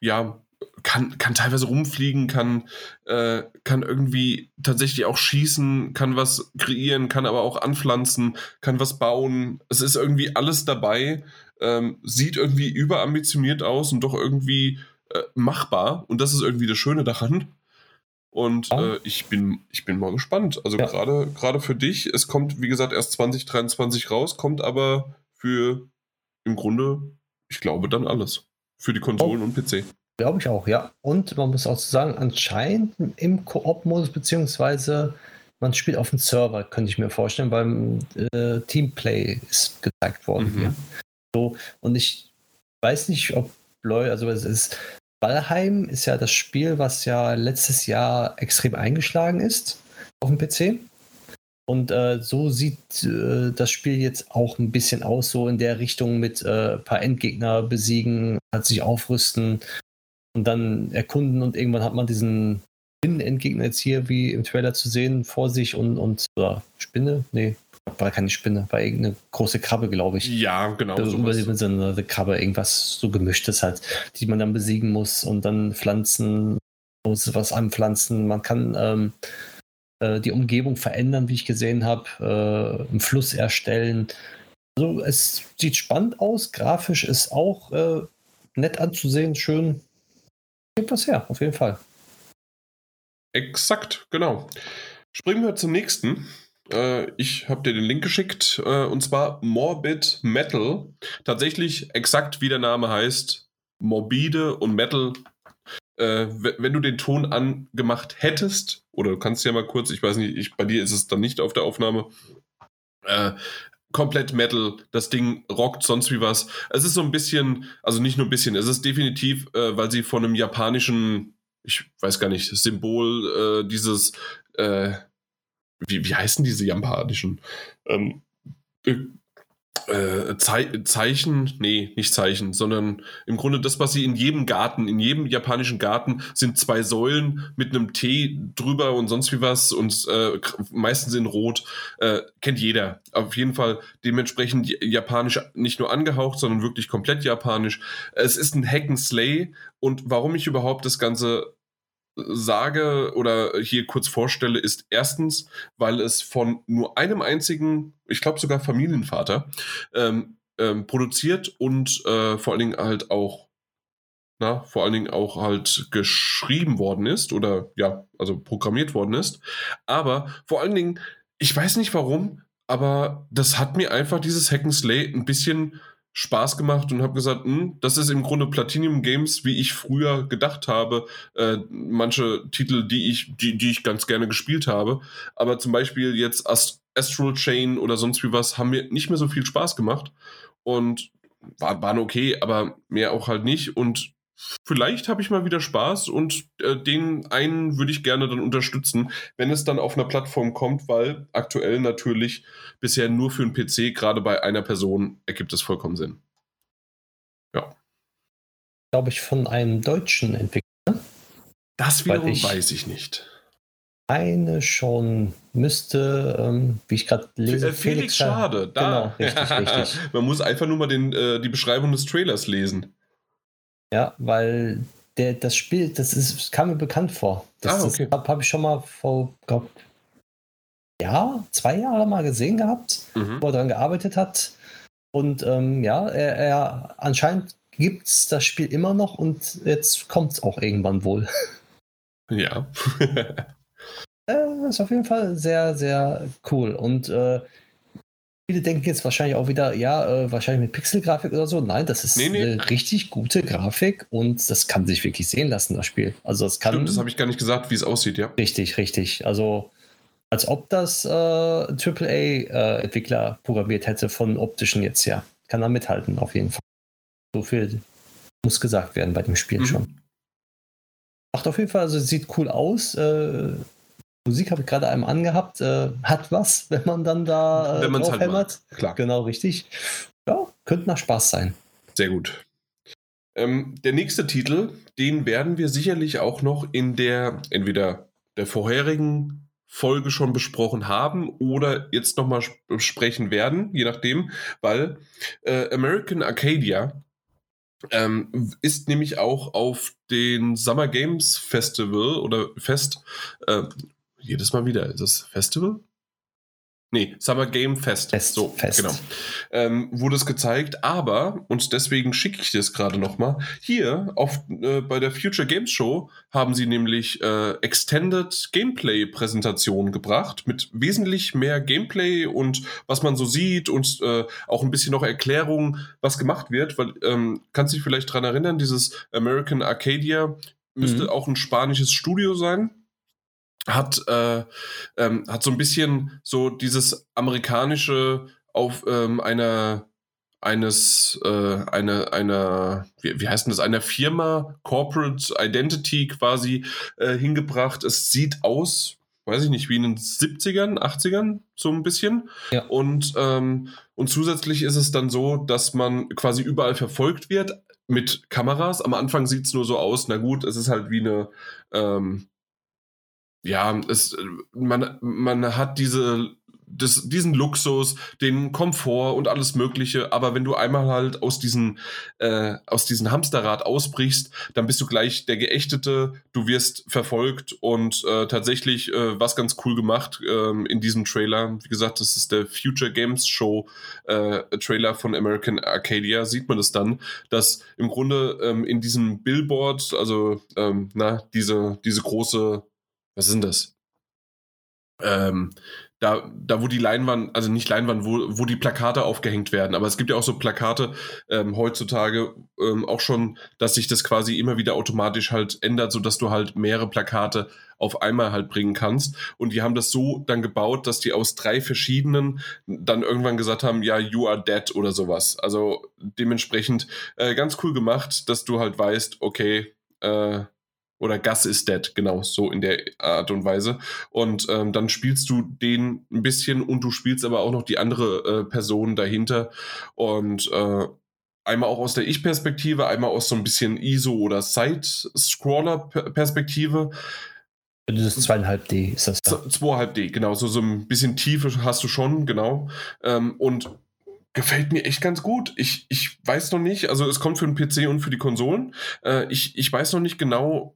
A: ja, kann, kann teilweise rumfliegen, kann, äh, kann irgendwie tatsächlich auch schießen, kann was kreieren, kann aber auch anpflanzen, kann was bauen. Es ist irgendwie alles dabei, ähm, sieht irgendwie überambitioniert aus und doch irgendwie äh, machbar. Und das ist irgendwie das Schöne daran. Und äh, ich, bin, ich bin mal gespannt. Also ja. gerade für dich, es kommt, wie gesagt, erst 2023 raus, kommt aber für im Grunde, ich glaube, dann alles. Für die Konsolen oh. und PC.
B: Glaube ich auch, ja. Und man muss auch sagen, anscheinend im Koop-Modus, beziehungsweise man spielt auf dem Server, könnte ich mir vorstellen, weil äh, Teamplay ist gezeigt worden. Mhm. Ja. So, und ich weiß nicht, ob Leute, also es ist, Valheim ist ja das Spiel, was ja letztes Jahr extrem eingeschlagen ist auf dem PC. Und äh, so sieht äh, das Spiel jetzt auch ein bisschen aus, so in der Richtung mit äh, ein paar Endgegner besiegen, hat sich aufrüsten und dann erkunden und irgendwann hat man diesen Spinnenendgegner jetzt hier wie im Trailer zu sehen vor sich und, und oder Spinne? Nee, war keine Spinne, war irgendeine große Krabbe, glaube ich.
A: Ja, genau.
B: Also über so eine Krabbe, irgendwas so gemischtes halt, die man dann besiegen muss und dann pflanzen, muss was anpflanzen. Man kann ähm, äh, die Umgebung verändern, wie ich gesehen habe, äh, einen Fluss erstellen. Also es sieht spannend aus, grafisch ist auch äh, nett anzusehen, schön gibt was her, auf jeden Fall.
A: Exakt, genau. Springen wir zum nächsten. Äh, ich habe dir den Link geschickt, äh, und zwar Morbid Metal. Tatsächlich exakt wie der Name heißt, morbide und Metal. äh, wenn du den Ton angemacht hättest, oder du kannst ja mal kurz, ich weiß nicht, ich, bei dir ist es dann nicht auf der Aufnahme, äh, komplett Metal, das Ding rockt sonst wie was. Es ist so ein bisschen, also nicht nur ein bisschen, es ist definitiv, äh, weil sie von einem japanischen, ich weiß gar nicht, Symbol, äh, dieses, äh, wie, wie heißen diese japanischen? Ähm, äh, Zeichen, nee, nicht Zeichen, sondern im Grunde das, was sie in jedem Garten, in jedem japanischen Garten sind zwei Säulen mit einem T drüber und sonst wie was und äh, meistens in Rot. Äh, kennt jeder. Auf jeden Fall dementsprechend japanisch nicht nur angehaucht, sondern wirklich komplett japanisch. Es ist ein Hack und warum ich überhaupt das Ganze sage oder hier kurz vorstelle, ist erstens, weil es von nur einem einzigen, ich glaube sogar Familienvater, ähm, ähm, produziert und äh, vor allen Dingen halt auch, na, vor allen Dingen auch halt geschrieben worden ist oder ja, also programmiert worden ist. Aber vor allen Dingen, ich weiß nicht warum, aber das hat mir einfach dieses Hack ein bisschen Spaß gemacht und habe gesagt, hm, das ist im Grunde Platinum Games, wie ich früher gedacht habe. Äh, manche Titel, die ich, die, die ich ganz gerne gespielt habe. Aber zum Beispiel jetzt Ast Astral Chain oder sonst wie was haben mir nicht mehr so viel Spaß gemacht. Und war, waren okay, aber mehr auch halt nicht. Und vielleicht habe ich mal wieder Spaß und äh, den einen würde ich gerne dann unterstützen, wenn es dann auf einer Plattform kommt, weil aktuell natürlich bisher nur für einen PC, gerade bei einer Person, ergibt es vollkommen Sinn. Ja.
B: Glaube ich von einem deutschen Entwickler.
A: Das wiederum ich weiß ich nicht.
B: Eine schon müsste, ähm, wie ich gerade lese.
A: Felix, Felix Schade, da. Genau, richtig, richtig. Man muss einfach nur mal den, äh, die Beschreibung des Trailers lesen.
B: Ja, weil der, das Spiel, das ist, kam mir bekannt vor. Das, ah, okay. habe hab ich schon mal vor, glaub, ja, zwei Jahre mal gesehen gehabt, mhm. wo er daran gearbeitet hat. Und ähm, ja, er, er anscheinend gibt es das Spiel immer noch und jetzt kommt es auch irgendwann wohl.
A: Ja.
B: äh, ist auf jeden Fall sehr, sehr cool. Und äh, Viele denken jetzt wahrscheinlich auch wieder, ja, äh, wahrscheinlich mit Pixelgrafik oder so. Nein, das ist nee, nee. eine richtig gute Grafik und das kann sich wirklich sehen lassen, das Spiel. Also das kann. Stimmt,
A: das habe ich gar nicht gesagt, wie es aussieht, ja.
B: Richtig, richtig. Also als ob das äh, AAA-Entwickler äh, programmiert hätte von optischen jetzt her. Kann er mithalten, auf jeden Fall. So viel muss gesagt werden bei dem Spiel mhm. schon. Macht auf jeden Fall, also sieht cool aus. Äh, Musik habe ich gerade einmal angehabt. Äh, hat was, wenn man dann da äh, drauf halt hämmert. Klar. Genau, richtig. Ja, könnte nach Spaß sein.
A: Sehr gut. Ähm, der nächste Titel, den werden wir sicherlich auch noch in der, entweder der vorherigen Folge schon besprochen haben oder jetzt nochmal sprechen werden, je nachdem, weil äh, American Arcadia ähm, ist nämlich auch auf den Summer Games Festival oder Fest äh, jedes Mal wieder. Ist das Festival? Nee, Summer Game Fest.
B: Fest so, Fest. genau.
A: Ähm, wurde es gezeigt, aber, und deswegen schicke ich das gerade nochmal, hier auf, äh, bei der Future Games Show haben sie nämlich äh, Extended Gameplay-Präsentationen gebracht mit wesentlich mehr Gameplay und was man so sieht und äh, auch ein bisschen noch Erklärung, was gemacht wird, weil, ähm, kannst du dich vielleicht daran erinnern, dieses American Arcadia müsste mhm. auch ein spanisches Studio sein hat, äh, ähm, hat so ein bisschen so dieses amerikanische auf ähm, einer eines äh, eine einer wie, wie heißt denn das einer Firma Corporate Identity quasi äh, hingebracht. Es sieht aus, weiß ich nicht, wie in den 70ern, 80ern so ein bisschen. Ja. Und ähm, und zusätzlich ist es dann so, dass man quasi überall verfolgt wird mit Kameras. Am Anfang sieht es nur so aus, na gut, es ist halt wie eine ähm, ja, es, man, man hat diese, das, diesen Luxus, den Komfort und alles Mögliche, aber wenn du einmal halt aus diesem, äh, aus diesem Hamsterrad ausbrichst, dann bist du gleich der Geächtete, du wirst verfolgt und äh, tatsächlich äh, was ganz cool gemacht ähm, in diesem Trailer. Wie gesagt, das ist der Future Games Show äh, Trailer von American Arcadia, sieht man es das dann, dass im Grunde ähm, in diesem Billboard, also ähm, na, diese, diese große was denn das? ähm, da, da wo die Leinwand, also nicht Leinwand, wo, wo die Plakate aufgehängt werden. Aber es gibt ja auch so Plakate ähm, heutzutage ähm, auch schon, dass sich das quasi immer wieder automatisch halt ändert, sodass du halt mehrere Plakate auf einmal halt bringen kannst. Und die haben das so dann gebaut, dass die aus drei verschiedenen dann irgendwann gesagt haben, ja, you are dead oder sowas. Also dementsprechend äh, ganz cool gemacht, dass du halt weißt, okay, äh, oder Gus is dead, genau, so in der Art und Weise. Und ähm, dann spielst du den ein bisschen und du spielst aber auch noch die andere äh, Person dahinter. Und äh, einmal auch aus der Ich-Perspektive, einmal aus so ein bisschen ISO- oder Side-Scroller-Perspektive.
B: Das ist zweieinhalb D, ist das
A: da? Zweieinhalb D, genau. So, so ein bisschen Tiefe hast du schon, genau. Ähm, und gefällt mir echt ganz gut. Ich, ich weiß noch nicht, also es kommt für den PC und für die Konsolen. Äh, ich, ich weiß noch nicht genau,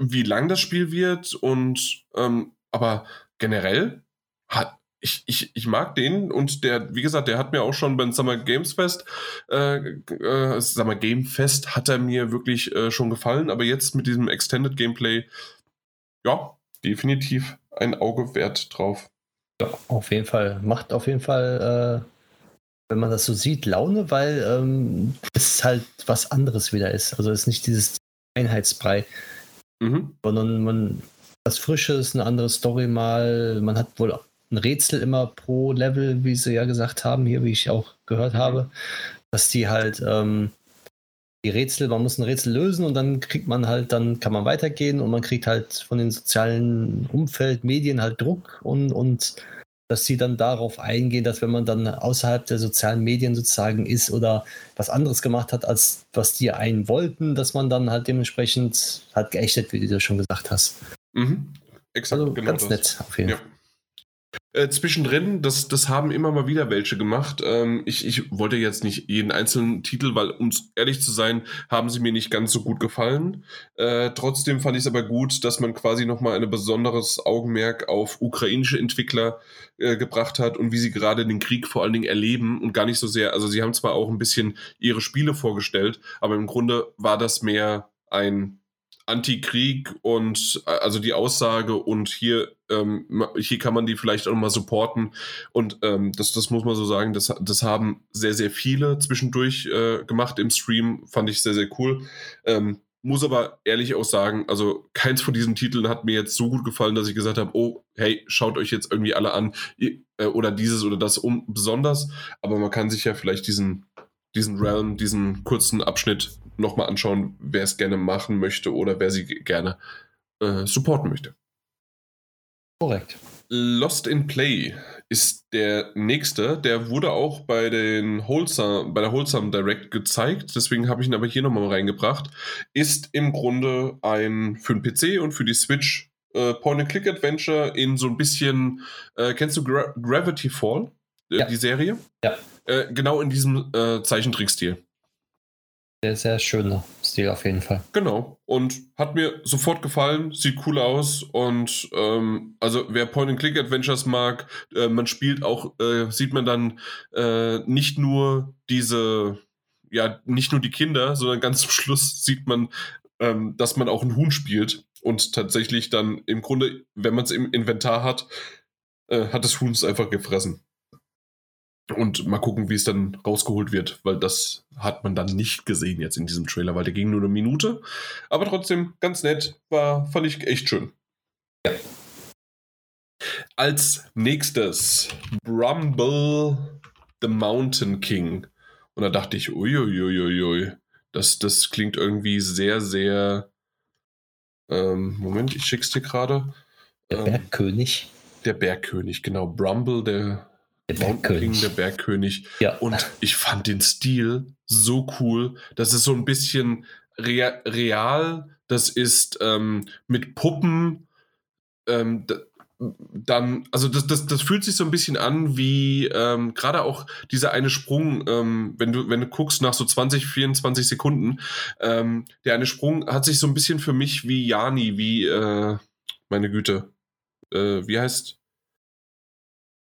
A: wie lang das Spiel wird und ähm, aber generell hat ich, ich, ich mag den und der, wie gesagt, der hat mir auch schon beim Summer Games Fest, äh, äh, Summer Game Fest hat er mir wirklich äh, schon gefallen, aber jetzt mit diesem Extended Gameplay, ja, definitiv ein Auge wert drauf.
B: Ja, auf jeden Fall. Macht auf jeden Fall, äh, wenn man das so sieht, Laune, weil ähm, es halt was anderes wieder ist. Also es ist nicht dieses Einheitsbrei. Mhm. Sondern man was Frisches, eine andere Story mal. Man hat wohl ein Rätsel immer pro Level, wie sie ja gesagt haben, hier, wie ich auch gehört habe, dass die halt ähm, die Rätsel, man muss ein Rätsel lösen und dann kriegt man halt, dann kann man weitergehen und man kriegt halt von den sozialen Umfeld, Medien halt Druck und, und dass sie dann darauf eingehen, dass wenn man dann außerhalb der sozialen Medien sozusagen ist oder was anderes gemacht hat, als was die einen wollten, dass man dann halt dementsprechend hat geächtet, wie du schon gesagt hast.
A: Mhm. Exakt,
B: also genau ganz das. nett auf jeden Fall. Ja.
A: Äh, zwischendrin, das, das haben immer mal wieder welche gemacht. Ähm, ich, ich wollte jetzt nicht jeden einzelnen Titel, weil, um ehrlich zu sein, haben sie mir nicht ganz so gut gefallen. Äh, trotzdem fand ich es aber gut, dass man quasi nochmal ein besonderes Augenmerk auf ukrainische Entwickler äh, gebracht hat und wie sie gerade den Krieg vor allen Dingen erleben und gar nicht so sehr, also sie haben zwar auch ein bisschen ihre Spiele vorgestellt, aber im Grunde war das mehr ein Anti-Krieg und äh, also die Aussage und hier, ähm, hier kann man die vielleicht auch mal supporten. Und ähm, das, das muss man so sagen, das, das haben sehr, sehr viele zwischendurch äh, gemacht im Stream. Fand ich sehr, sehr cool. Ähm, muss aber ehrlich auch sagen, also keins von diesen Titeln hat mir jetzt so gut gefallen, dass ich gesagt habe, oh, hey, schaut euch jetzt irgendwie alle an äh, oder dieses oder das um besonders. Aber man kann sich ja vielleicht diesen diesen Realm, diesen kurzen Abschnitt nochmal anschauen, wer es gerne machen möchte oder wer sie gerne äh, supporten möchte.
B: Korrekt.
A: Lost in Play ist der nächste. Der wurde auch bei, den Wholesome, bei der Wholesome Direct gezeigt, deswegen habe ich ihn aber hier nochmal reingebracht. Ist im Grunde ein für den PC und für die Switch äh, Point-and-Click-Adventure in so ein bisschen, äh, kennst du Gra Gravity Fall, äh, ja. die Serie?
B: Ja.
A: Äh, genau in diesem äh, Zeichentrickstil.
B: Sehr, sehr schöner Stil auf jeden Fall.
A: Genau. Und hat mir sofort gefallen, sieht cool aus. Und ähm, also wer Point-and-Click-Adventures mag, äh, man spielt auch, äh, sieht man dann äh, nicht nur diese, ja, nicht nur die Kinder, sondern ganz zum Schluss sieht man, ähm, dass man auch ein Huhn spielt. Und tatsächlich dann im Grunde, wenn man es im Inventar hat, äh, hat das Huhn es einfach gefressen. Und mal gucken, wie es dann rausgeholt wird, weil das hat man dann nicht gesehen jetzt in diesem Trailer, weil der ging nur eine Minute. Aber trotzdem ganz nett, war, fand ich echt schön. Ja. Als nächstes Brumble the Mountain King. Und da dachte ich, uiuiuiui, das, das klingt irgendwie sehr, sehr. Ähm, Moment, ich schick's dir gerade.
B: Der ähm, Bergkönig.
A: Der Bergkönig, genau. Brumble, der der Bergkönig. der Bergkönig.
B: Ja.
A: Und ich fand den Stil so cool. Das ist so ein bisschen rea real. Das ist ähm, mit Puppen. Ähm, dann, also das, das, das fühlt sich so ein bisschen an wie ähm, gerade auch dieser eine Sprung, ähm, wenn du, wenn du guckst nach so 20, 24 Sekunden, ähm, der eine Sprung hat sich so ein bisschen für mich wie Jani, wie äh, meine Güte, äh, wie heißt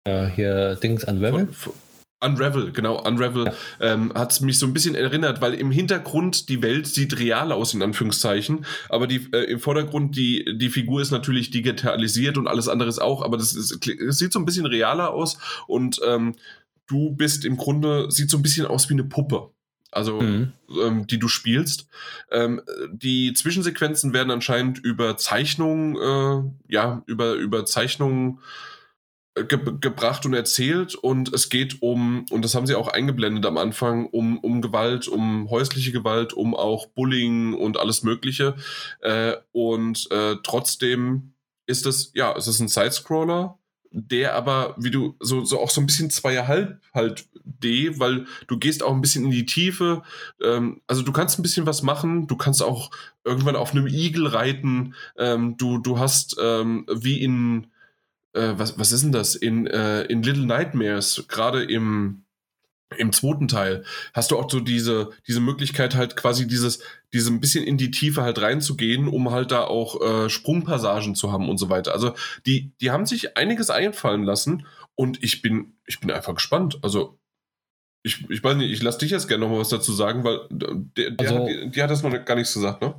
B: äh, hier Dings Unravel?
A: Unravel, genau, Unravel ja. ähm, hat mich so ein bisschen erinnert, weil im Hintergrund die Welt sieht real aus, in Anführungszeichen, aber die, äh, im Vordergrund die, die Figur ist natürlich digitalisiert und alles andere ist auch, aber das, ist, das sieht so ein bisschen realer aus und ähm, du bist im Grunde, sieht so ein bisschen aus wie eine Puppe. Also, mhm. ähm, die du spielst. Ähm, die Zwischensequenzen werden anscheinend über Zeichnungen, äh, ja, über, über Zeichnungen ge gebracht und erzählt und es geht um, und das haben sie auch eingeblendet am Anfang, um, um Gewalt, um häusliche Gewalt, um auch Bullying und alles Mögliche. Äh, und äh, trotzdem ist es, ja, es ist ein Sidescroller, der aber, wie du, so, so auch so ein bisschen zweieinhalb halt D, weil du gehst auch ein bisschen in die Tiefe. Ähm, also du kannst ein bisschen was machen, du kannst auch irgendwann auf einem Igel reiten, ähm, du, du hast ähm, wie in äh, was, was ist denn das? In, äh, in Little Nightmares, gerade im, im zweiten Teil, hast du auch so diese, diese Möglichkeit, halt quasi dieses, diese ein bisschen in die Tiefe halt reinzugehen, um halt da auch äh, Sprungpassagen zu haben und so weiter. Also die, die haben sich einiges einfallen lassen und ich bin, ich bin einfach gespannt. Also ich, ich weiß nicht, ich lasse dich jetzt gerne noch mal was dazu sagen, weil der, der also, hat, die, die, hat das noch gar nichts gesagt, ne?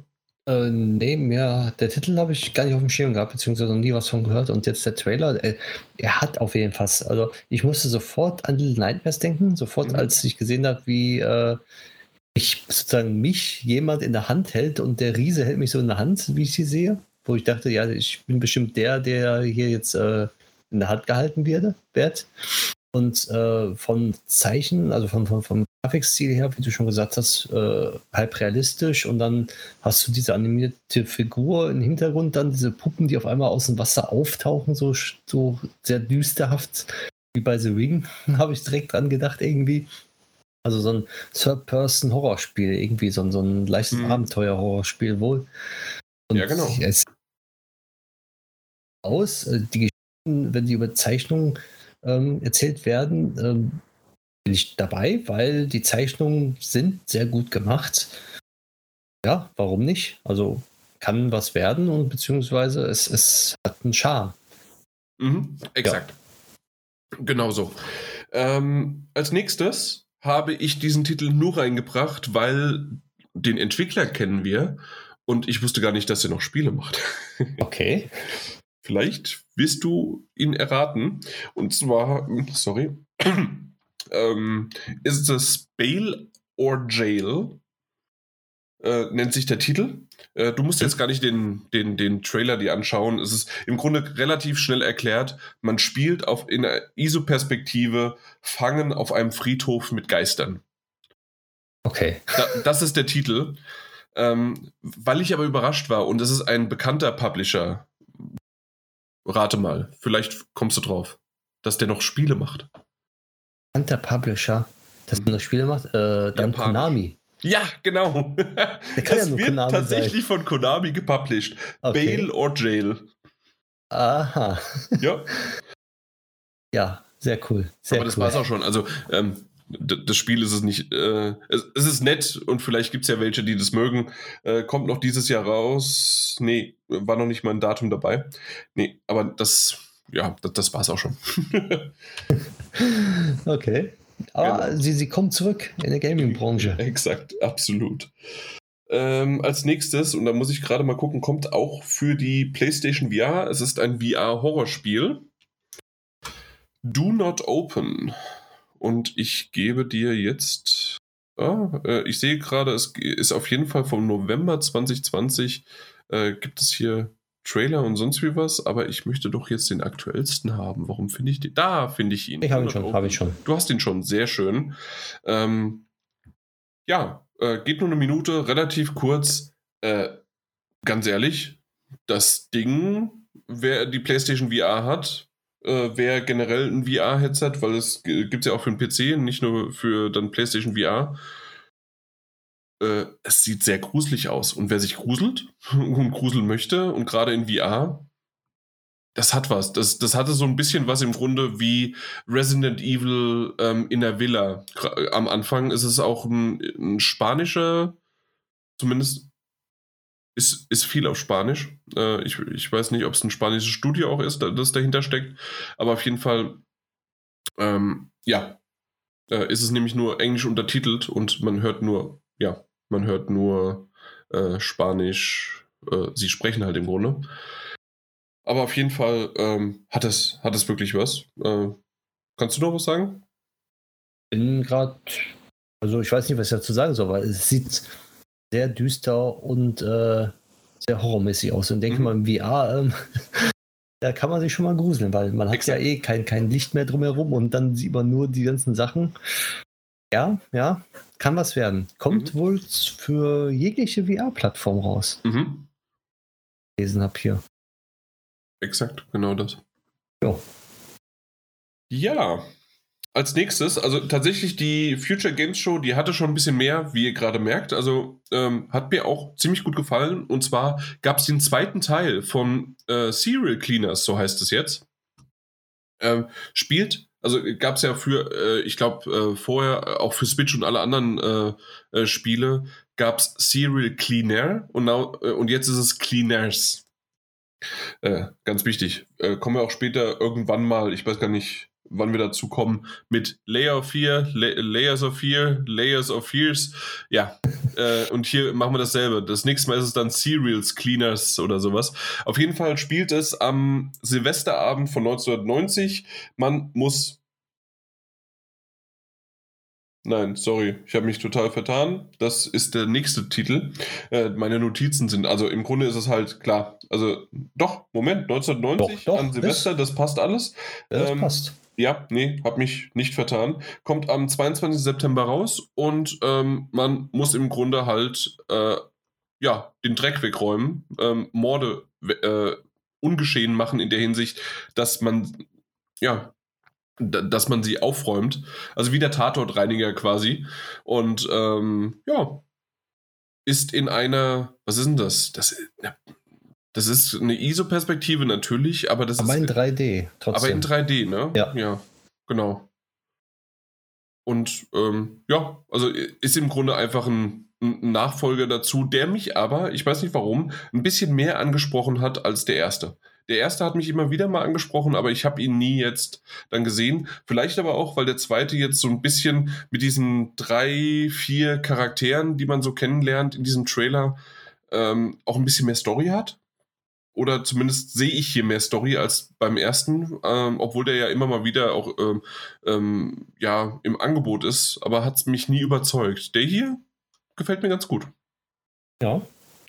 B: Äh, nee, mir, der Titel habe ich gar nicht auf dem Schirm gehabt, beziehungsweise noch nie was von gehört. Und jetzt der Trailer, äh, er hat auf jeden Fall, also ich musste sofort an Little Nightmares denken, sofort, mhm. als ich gesehen habe, wie äh, ich sozusagen mich jemand in der Hand hält und der Riese hält mich so in der Hand, wie ich sie sehe, wo ich dachte, ja, ich bin bestimmt der, der hier jetzt äh, in der Hand gehalten werde, wird. Und äh, von Zeichen, also von, von, vom Grafikstil her, wie du schon gesagt hast, äh, halb realistisch. Und dann hast du diese animierte Figur im Hintergrund, dann diese Puppen, die auf einmal aus dem Wasser auftauchen, so, so sehr düsterhaft, wie bei The Ring, habe ich direkt dran gedacht, irgendwie. Also so ein Third-Person-Horrorspiel, irgendwie so ein, so ein leichtes hm. Abenteuer-Horrorspiel wohl.
A: Und ja, genau. Es
B: aus, äh, die Geschichten, wenn die Überzeichnungen ähm, erzählt werden, ähm, bin ich dabei, weil die Zeichnungen sind sehr gut gemacht. Ja, warum nicht? Also kann was werden und beziehungsweise es, es hat einen Charme.
A: Mhm, exakt. Ja. Genau so. Ähm, als nächstes habe ich diesen Titel nur reingebracht, weil den Entwickler kennen wir und ich wusste gar nicht, dass er noch Spiele macht.
B: Okay.
A: Vielleicht wirst du ihn erraten. Und zwar, sorry, ähm, ist es Bail or Jail, äh, nennt sich der Titel. Äh, du musst jetzt gar nicht den, den, den Trailer dir anschauen. Es ist im Grunde relativ schnell erklärt. Man spielt auf, in der ISO-Perspektive Fangen auf einem Friedhof mit Geistern.
B: Okay.
A: Da, das ist der Titel. Ähm, weil ich aber überrascht war und es ist ein bekannter Publisher, Rate mal, vielleicht kommst du drauf, dass der noch Spiele macht.
B: Der Publisher, der noch Spiele macht, äh, dann Japanisch. Konami.
A: Ja, genau. Der kann das ja nur wird Konami tatsächlich sein. von Konami gepublished. Okay. Bail or Jail.
B: Aha.
A: Ja.
B: ja, sehr cool. Sehr
A: Aber das
B: cool.
A: war's auch schon. Also, ähm, das Spiel ist es nicht. Äh, es, es, ist nett und vielleicht gibt es ja welche, die das mögen. Äh, kommt noch dieses Jahr raus. Nee, war noch nicht mal ein Datum dabei. Nee, aber das, ja, das, das war es auch schon.
B: okay. Aber genau. sie, sie kommt zurück in der Gaming-Branche.
A: Exakt, absolut. Ähm, als nächstes, und da muss ich gerade mal gucken, kommt auch für die PlayStation VR. Es ist ein VR-Horrorspiel. Do Not Open. Und ich gebe dir jetzt. Ah, äh, ich sehe gerade, es ist auf jeden Fall vom November 2020. Äh, gibt es hier Trailer und sonst wie was, aber ich möchte doch jetzt den aktuellsten haben. Warum finde ich den? Da finde ich ihn.
B: Ich habe ihn schon, habe ich schon.
A: Du hast ihn schon, sehr schön. Ähm, ja, äh, geht nur eine Minute, relativ kurz. Äh, ganz ehrlich, das Ding, wer die PlayStation VR hat, äh, wäre generell ein VR-Headset, weil es gibt es ja auch für den PC, nicht nur für dann PlayStation VR. Äh, es sieht sehr gruselig aus. Und wer sich gruselt und gruseln möchte und gerade in VR, das hat was. Das, das hatte so ein bisschen was im Grunde wie Resident Evil ähm, in der Villa. Am Anfang ist es auch ein, ein spanischer, zumindest ist, ist viel auf Spanisch. Äh, ich, ich weiß nicht, ob es ein spanisches Studio auch ist, das dahinter steckt. Aber auf jeden Fall, ähm, ja, äh, ist es nämlich nur englisch untertitelt und man hört nur, ja, man hört nur äh, Spanisch. Äh, sie sprechen halt im Grunde. Aber auf jeden Fall ähm, hat, es, hat es wirklich was. Äh, kannst du noch was sagen?
B: Bin gerade, also ich weiß nicht, was ich dazu sagen soll, weil es sieht sehr düster und äh, sehr horrormäßig aus. Und denke mhm. mal, im VR, ähm, da kann man sich schon mal gruseln, weil man hat ja eh kein, kein Licht mehr drumherum und dann sieht man nur die ganzen Sachen. Ja, ja, kann was werden. Kommt mhm. wohl für jegliche VR-Plattform raus. Mhm. Lesen habe hier.
A: Exakt, genau das.
B: Jo.
A: Ja, als nächstes, also tatsächlich die Future Games Show, die hatte schon ein bisschen mehr, wie ihr gerade merkt. Also ähm, hat mir auch ziemlich gut gefallen. Und zwar gab es den zweiten Teil von äh, Serial Cleaners, so heißt es jetzt. Ähm, spielt, also gab es ja für, äh, ich glaube, äh, vorher auch für Switch und alle anderen äh, äh, Spiele gab es Serial Cleaner und, now, äh, und jetzt ist es Cleaners. ganz wichtig. kommen wir auch später irgendwann mal, ich weiß gar nicht, wann wir dazu kommen, mit Layer of Fear, La Layers of Fear, Layers of Fears. Ja, äh, und hier machen wir dasselbe. Das nächste Mal ist es dann Serials Cleaners oder sowas. Auf jeden Fall spielt es am Silvesterabend von 1990. Man muss Nein, sorry, ich habe mich total vertan. Das ist der nächste Titel. Äh, meine Notizen sind, also im Grunde ist es halt klar. Also doch, Moment, 1990 doch, doch, an Silvester, das, das passt alles.
B: Das ähm, passt.
A: Ja, nee, hab mich nicht vertan. Kommt am 22. September raus und ähm, man muss im Grunde halt äh, ja, den Dreck wegräumen, ähm, Morde äh, ungeschehen machen in der Hinsicht, dass man ja, dass man sie aufräumt. Also wie der Tatortreiniger quasi. Und ähm, ja, ist in einer, was ist denn das? Das, das ist eine ISO-Perspektive natürlich, aber das
B: aber
A: ist.
B: Aber in 3D,
A: trotzdem. Aber in 3D, ne?
B: Ja.
A: Ja, genau. Und ähm, ja, also ist im Grunde einfach ein, ein, Nachfolger dazu, der mich aber, ich weiß nicht warum, ein bisschen mehr angesprochen hat als der erste. Der erste hat mich immer wieder mal angesprochen, aber ich habe ihn nie jetzt dann gesehen. Vielleicht aber auch, weil der zweite jetzt so ein bisschen mit diesen drei, vier Charakteren, die man so kennenlernt in diesem Trailer, ähm, auch ein bisschen mehr Story hat oder zumindest sehe ich hier mehr Story als beim ersten, ähm, obwohl der ja immer mal wieder auch ähm, ähm, ja, im Angebot ist, aber hat es mich nie überzeugt. Der hier gefällt mir ganz gut.
B: Ja,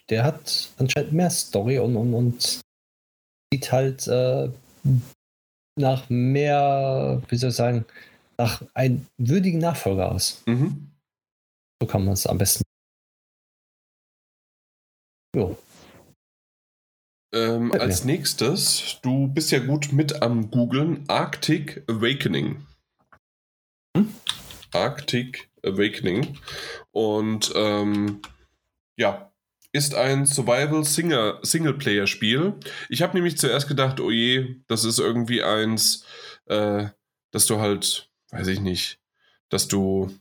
B: der hat anscheinend mehr Story und, und, und sieht halt äh, nach mehr, wie soll ich sagen, nach einem würdigen Nachfolger aus.
A: Mhm.
B: So kann man es am besten. Jo.
A: Ähm, okay. Als nächstes, du bist ja gut mit am Googlen, Arctic Awakening. Hm? Arctic Awakening. Und ähm, ja, ist ein Survival-Singleplayer-Spiel. Ich habe nämlich zuerst gedacht, oh je, das ist irgendwie eins, äh, dass du halt, weiß ich nicht, dass du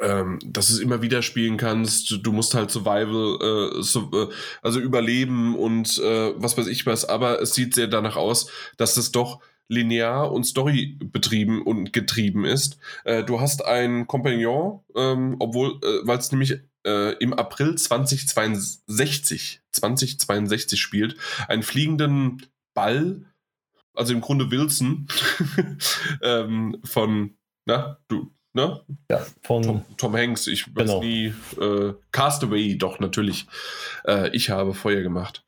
A: ähm, dass du es immer wieder spielen kannst. Du musst halt Survival, äh, so, äh, also überleben und äh, was weiß ich was. Aber es sieht sehr danach aus, dass es doch linear und Story betrieben und getrieben ist. Äh, du hast einen Kompagnon, ähm, obwohl, äh, weil es nämlich äh, im April 2062, 2062 spielt, einen fliegenden Ball, also im Grunde Wilson ähm, von, na, du, ne?
B: Ja, von
A: Tom, Tom Hanks. Ich weiß genau. nie. Äh, Castaway, doch, natürlich. Äh, ich habe Feuer gemacht.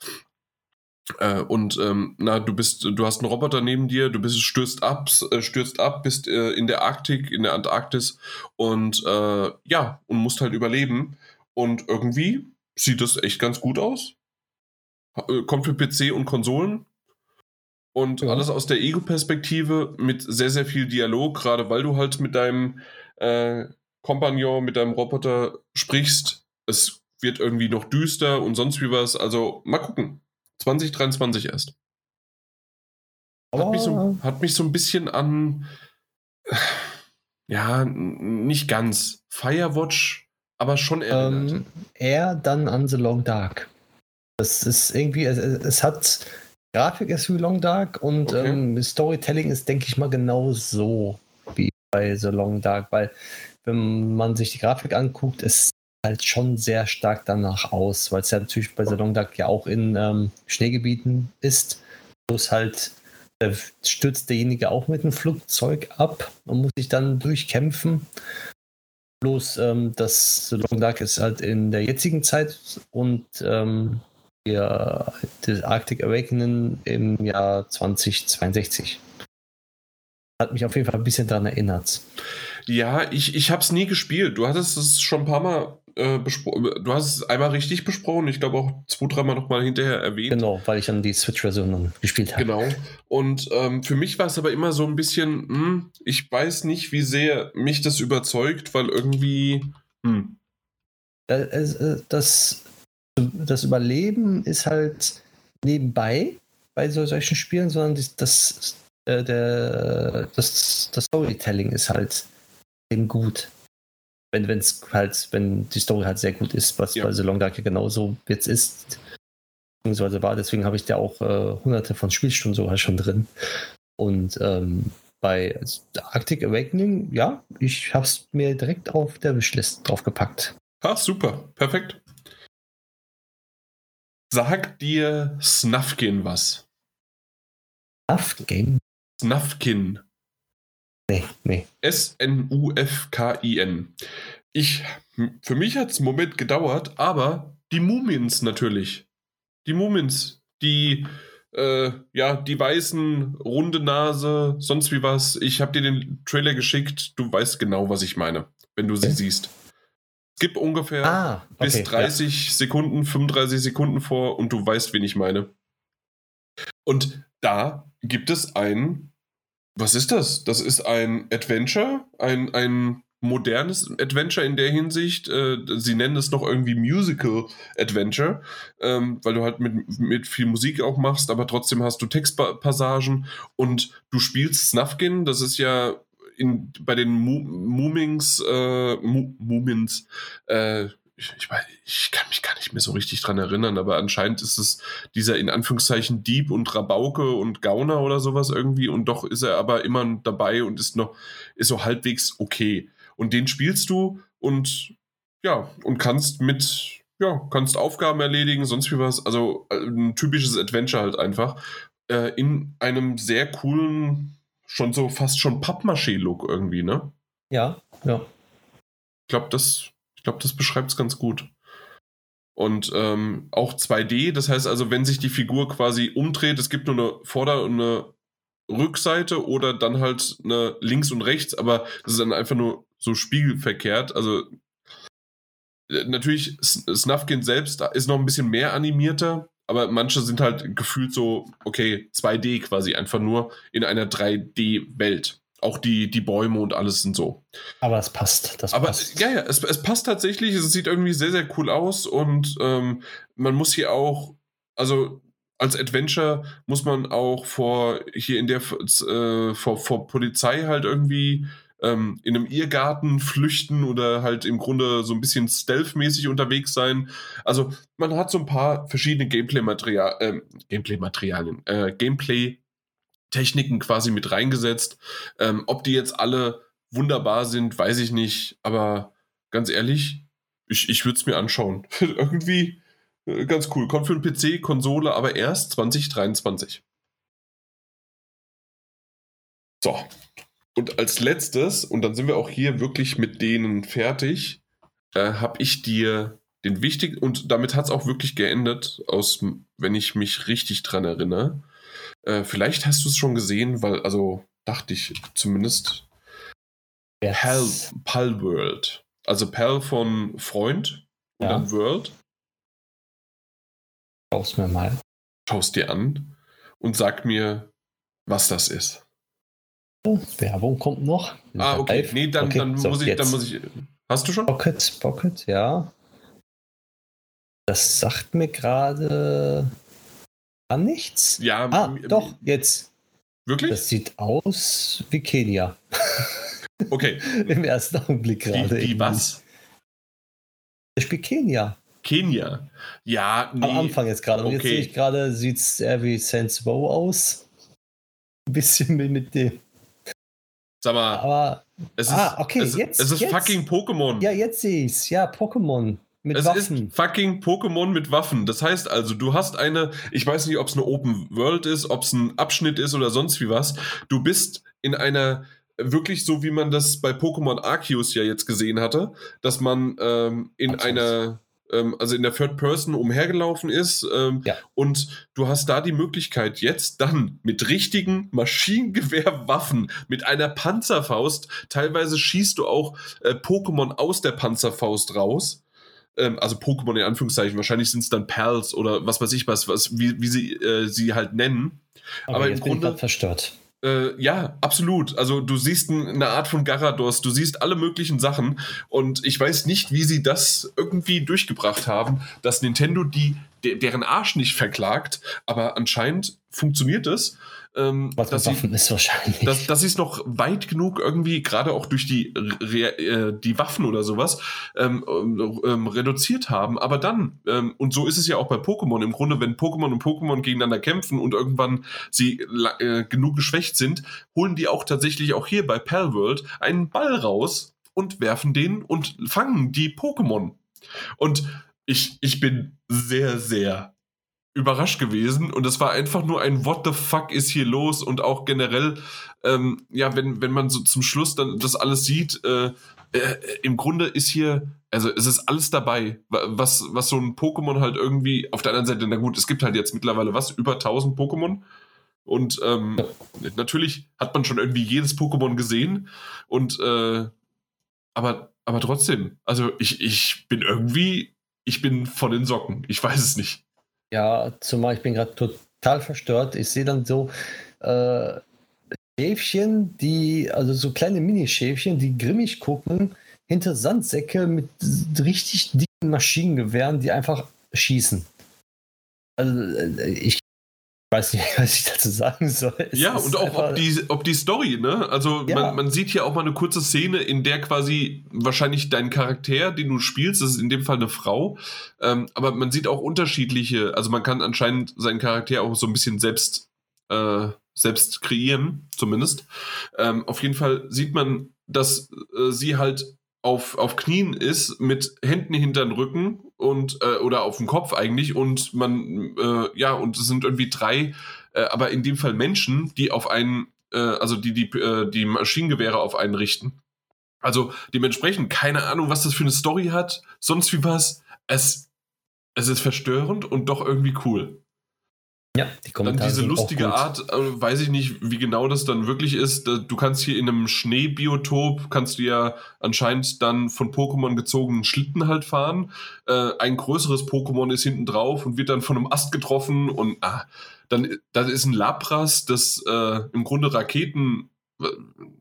A: Äh, und ähm, na, du bist, du hast einen Roboter neben dir, du bist, stürzt ab, äh, stürzt ab, bist äh, in der Arktik, in der Antarktis und äh, ja, und musst halt überleben. Und irgendwie sieht das echt ganz gut aus. Kommt für PC und Konsolen. Und ja. alles aus der Ego-Perspektive mit sehr, sehr viel Dialog, gerade weil du halt mit deinem äh, Kompagnon, mit deinem Roboter sprichst. Es wird irgendwie noch düster und sonst wie was. Also mal gucken. 2023 erst. Hat, mich so, hat mich so ein bisschen an. Ja, nicht ganz. Firewatch, aber schon
B: erinnert. Ähm, eher dann an The Long Dark. Das ist irgendwie, es, es hat Grafik ist wie Long Dark und okay. ähm, Storytelling ist, denke ich mal, genau so wie bei The Long Dark, weil wenn man sich die Grafik anguckt, ist halt schon sehr stark danach aus, weil es ja natürlich bei The Long Dark ja auch in ähm, Schneegebieten ist. Bloß halt äh, stürzt derjenige auch mit dem Flugzeug ab und muss sich dann durchkämpfen. Bloß ähm, das The Long Dark ist halt in der jetzigen Zeit und ähm, der, das Arctic Awakening im Jahr 2062. Hat mich auf jeden Fall ein bisschen daran erinnert.
A: Ja, ich, ich habe es nie gespielt. Du hattest es schon ein paar Mal äh, besprochen. Du hast es einmal richtig besprochen. Ich glaube auch zwei, dreimal nochmal hinterher erwähnt.
B: Genau, weil ich dann die Switch-Version gespielt habe.
A: Genau. Und ähm, für mich war es aber immer so ein bisschen, hm, ich weiß nicht, wie sehr mich das überzeugt, weil irgendwie. Hm.
B: Das, äh, das, das Überleben ist halt nebenbei bei so, solchen Spielen, sondern das, das, äh, der, das, das Storytelling ist halt eben gut. Wenn es halt, wenn die Story halt sehr gut ist, was ja. bei The Long Dark genauso jetzt ist, beziehungsweise war, deswegen habe ich da auch äh, hunderte von Spielstunden sogar schon drin. Und ähm, bei Arctic Awakening, ja, ich habe es mir direkt auf der Wishlist draufgepackt.
A: Ah, super, perfekt. Sagt dir Snufkin was?
B: Snufkin?
A: Snufkin.
B: Nee, nee.
A: S-N-U-F-K-I-N. Ich, für mich hat es einen Moment gedauert, aber die Mumins natürlich. Die Mumins, die, äh, ja, die weißen, runde Nase, sonst wie was. Ich habe dir den Trailer geschickt, du weißt genau, was ich meine, wenn du sie okay. siehst. Gib ungefähr ah, okay, bis 30 ja. Sekunden, 35 Sekunden vor und du weißt, wen ich meine. Und da gibt es ein, was ist das? Das ist ein Adventure, ein, ein modernes Adventure in der Hinsicht. Äh, sie nennen es noch irgendwie Musical Adventure, ähm, weil du halt mit, mit viel Musik auch machst, aber trotzdem hast du Textpassagen und du spielst Snufkin, das ist ja in, bei den Mumings, äh, Mumins, äh, ich, ich, ich, kann mich gar nicht mehr so richtig dran erinnern, aber anscheinend ist es dieser in Anführungszeichen Dieb und Rabauke und Gauner oder sowas irgendwie und doch ist er aber immer dabei und ist noch, ist so halbwegs okay. Und den spielst du und ja, und kannst mit, ja, kannst Aufgaben erledigen, sonst wie was. Also äh, ein typisches Adventure halt einfach. Äh, in einem sehr coolen schon so fast schon Pappmaché-Look irgendwie, ne?
B: Ja, ja.
A: Ich glaube, das, glaub, das beschreibt es ganz gut. Und ähm, auch 2D, das heißt also, wenn sich die Figur quasi umdreht, es gibt nur eine Vorder- und eine Rückseite oder dann halt eine links und rechts, aber das ist dann einfach nur so spiegelverkehrt. Also äh, natürlich, Snufkin selbst ist noch ein bisschen mehr animierter, aber manche sind halt gefühlt so, okay, 2D quasi einfach nur in einer 3D-Welt. Auch die, die Bäume und alles sind so.
B: Aber es passt. Das
A: aber
B: passt.
A: ja, ja, es, es passt tatsächlich. Es sieht irgendwie sehr, sehr cool aus und ähm, man muss hier auch, also als Adventure muss man auch vor hier in der äh, vor, vor Polizei halt irgendwie ähm, in einem Irrgarten flüchten oder halt im Grunde so ein bisschen stealth-mäßig unterwegs sein. Also man hat so ein paar verschiedene Gameplay-Material, äh, Gameplay-Materialien, äh, Gameplay-Techniken quasi mit reingesetzt. Ähm, ob die jetzt alle wunderbar sind, weiß ich nicht, aber ganz ehrlich, ich, ich würde es mir anschauen. Irgendwie äh, ganz cool. Kommt für den PC, Konsole, aber erst 2023. So, und als letztes, und dann sind wir auch hier wirklich mit denen fertig, äh, habe ich dir den wichtigen, und damit hat es auch wirklich geendet, aus, wenn ich mich richtig dran erinnere. Äh, vielleicht hast du es schon gesehen, weil, also dachte ich zumindest. Yes. Pal, Pal World. Also Pal von Freund und ja. dann World.
B: Schau's mir mal.
A: Schau's dir an und sag mir, was das ist.
B: Werbung kommt noch.
A: Ah, okay. Live. Nee, dann, okay, dann, so, muss ich, dann muss ich. Hast du schon?
B: Pocket, Pocket, ja. Das sagt mir gerade gar nichts.
A: Ja,
B: ah, doch, jetzt.
A: Wirklich?
B: Das sieht aus wie Kenia.
A: Okay.
B: Im ersten Augenblick gerade.
A: Wie, was?
B: Das Spiel Kenia.
A: Kenia. Ja,
B: nee. Am Anfang jetzt gerade. Und okay. jetzt sehe ich gerade, sieht es eher wie Saints Row aus. Ein bisschen mit dem
A: Sag mal,
B: aber
A: Es
B: Ah,
A: ist,
B: okay,
A: es,
B: jetzt-
A: Es ist
B: jetzt.
A: fucking Pokémon.
B: Ja, jetzt sehe ich's. Ja, Pokémon mit
A: es
B: Waffen.
A: ist fucking Pokémon mit Waffen. Das heißt also, du hast eine, ich weiß nicht, ob es eine Open World ist, ob es ein Abschnitt ist oder sonst wie was. Du bist in einer, wirklich so wie man das bei Pokémon Arceus ja jetzt gesehen hatte, dass man ähm, in
B: Arceus.
A: einer, ähm, also in der Third Person umhergelaufen ist ähm,
B: Ja.
A: und du hast da die Möglichkeit jetzt dann mit richtigen Maschinengewehrwaffen, mit einer Panzerfaust, teilweise schießt du auch äh, Pokémon aus der Panzerfaust raus ähm, also Pokémon in Anführungszeichen, wahrscheinlich sind es dann Perls oder was weiß ich was, was wie, wie sie äh, sie halt nennen.
B: Okay,
A: aber im Grunde-
B: verstört.
A: Äh, ja, absolut. Also du siehst ein, eine Art von Garados, du siehst alle möglichen Sachen und ich weiß nicht, wie sie das irgendwie durchgebracht haben, dass Nintendo die de deren Arsch nicht verklagt, aber anscheinend funktioniert es. Ähm,
B: Was
A: dass
B: mit
A: sie-
B: Waffen ist wahrscheinlich.
A: dass, dass sie es noch weit genug irgendwie, gerade auch durch die, äh, die Waffen oder sowas, ähm, ähm, reduziert haben. Aber dann, ähm, und so ist es ja auch bei Pokémon, im Grunde, wenn Pokémon und Pokémon gegeneinander kämpfen und irgendwann sie äh, genug geschwächt sind, holen die auch tatsächlich auch hier bei Palworld einen Ball raus und werfen den und fangen die Pokémon. Und ich, ich bin sehr, sehr überrascht gewesen. Und es war einfach nur ein What the fuck ist hier los? Und auch generell, ähm, ja, wenn, wenn man so zum Schluss dann das alles sieht, äh, äh, im Grunde ist hier, also es ist alles dabei, wa- was, was so ein Pokémon halt irgendwie, auf der anderen Seite, na gut, es gibt halt jetzt mittlerweile was, über 1000 Pokémon. Und ähm, natürlich hat man schon irgendwie jedes Pokémon gesehen. Und äh, aber, aber trotzdem, also ich, ich bin irgendwie, ich bin von den Socken, ich weiß es nicht.
B: Ja, zumal ich bin gerade total verstört. Ich sehe dann so äh, Schäfchen, die, also so kleine Mini-Schäfchen, die grimmig gucken, hinter Sandsäcke mit richtig dicken Maschinengewehren, die einfach schießen. Also äh, ich weiß nicht, was ich dazu sagen soll. Es
A: Ja, und auch ob die, ob die Story, ne? Also
B: Ja.
A: man, man sieht hier auch mal eine kurze Szene, in der quasi wahrscheinlich dein Charakter, den du spielst, das ist in dem Fall eine Frau, ähm, aber man sieht auch unterschiedliche, also man kann anscheinend seinen Charakter auch so ein bisschen selbst, äh, selbst kreieren, zumindest. Ähm, auf jeden Fall sieht man, dass äh, sie halt auf, auf Knien ist, mit Händen hinter den Rücken und äh, oder auf dem Kopf eigentlich und man, äh, ja, und es sind irgendwie drei, äh, aber in dem Fall Menschen, die auf einen, äh, also die, die, äh, die Maschinengewehre auf einen richten. Also dementsprechend, keine Ahnung, was das für eine Story hat, sonst wie was. Es, es ist verstörend und doch irgendwie cool.
B: Ja, die
A: Dann
B: Kommentare
A: diese
B: sind auch
A: lustige. Art, äh, weiß ich nicht, wie genau das dann wirklich ist. Du kannst hier in einem Schneebiotop, kannst du ja anscheinend dann von Pokémon gezogenen Schlitten halt fahren. Äh, ein größeres Pokémon ist hinten drauf und wird dann von einem Ast getroffen und ah, dann, dann ist ein Lapras, das äh, im Grunde Raketen, äh,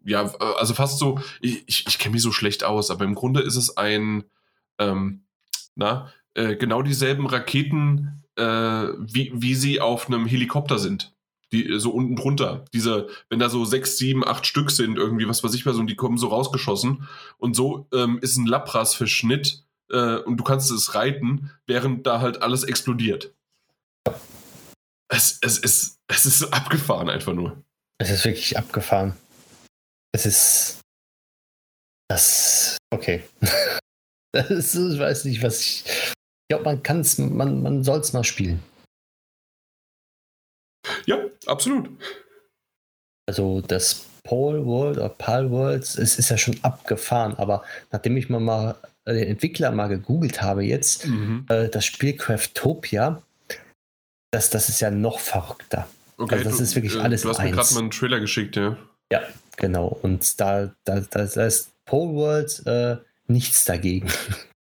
A: ja, also fast so, ich, ich, ich kenne mich so schlecht aus, aber im Grunde ist es ein, ähm, na, äh, genau dieselben Raketen, äh, wie, wie sie auf einem Helikopter sind. Die äh, so unten drunter. Diese, wenn da so sechs, sieben, acht Stück sind, irgendwie, was weiß ich was, und die kommen so rausgeschossen. Und so ähm, ist ein Lapras-Verschnitt äh, und du kannst es reiten, während da halt alles explodiert. Es, es, ist, es ist abgefahren einfach nur.
B: Es ist wirklich abgefahren. Es ist. Das. Okay. Ich weiß nicht, was ich. Ich glaube, man kann es, man, man soll es mal spielen.
A: Ja, absolut.
B: Also das Paul World oder Pal Worlds, es ist ja schon abgefahren, aber nachdem ich mal, mal äh, den Entwickler mal gegoogelt habe jetzt,
A: Mhm.
B: äh, das Spiel Craftopia, das, das ist ja noch verrückter.
A: Okay,
B: Also das ist wirklich alles
A: Du hast mir gerade mal einen Trailer geschickt, ja.
B: Genau. Und da, da, da, da ist Pole World äh, nichts dagegen.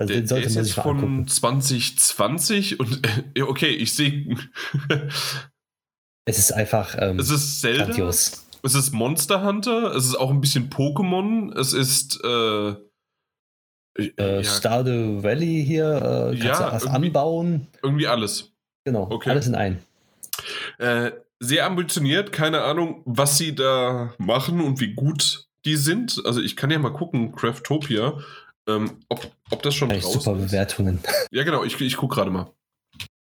B: Also
A: Der,
B: den
A: der
B: sollte
A: ist
B: man
A: jetzt
B: sich mal
A: von
B: angucken.
A: 2020 und äh, okay, ich sehe.
B: Es ist einfach ähm,
A: es ist Zelda.
B: grandios.
A: Es ist Monster Hunter. Es ist auch ein bisschen Pokémon. Es ist. Äh,
B: Äh,
A: ja,
B: Stardew Valley hier, äh, kannst
A: Ja,
B: du was
A: irgendwie-
B: anbauen.
A: irgendwie alles.
B: Genau,
A: Okay.
B: alles in ein.
A: Äh, sehr ambitioniert. Keine Ahnung, was sie da machen und wie gut die sind. Also, ich kann ja mal gucken, Craftopia, ähm, ob, ob das schon draußen
B: super
A: ist.
B: Bewertungen.
A: Ja, genau. Ich, ich gucke gerade mal.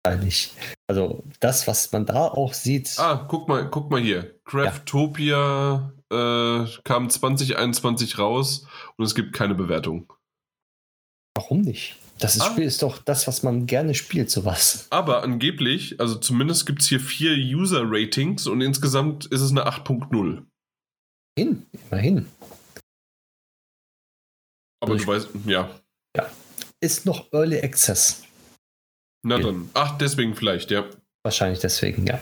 B: Eigentlich. Also das, was man da auch sieht,
A: Ah, guck mal, guck mal hier. Craftopia äh, kam 2021 raus und es gibt keine Bewertung.
B: Warum nicht? Das ist,
A: Ah.
B: Spiel ist doch das, was man gerne spielt, sowas.
A: Aber angeblich, also zumindest gibt es hier vier User-Ratings und insgesamt ist es eine 8.0.
B: Hin, immerhin.
A: Aber
B: Also
A: du weißt, ja.
B: Ist noch Early Access.
A: Na
B: Ja.
A: dann. Ach, deswegen vielleicht, ja.
B: Wahrscheinlich deswegen, ja.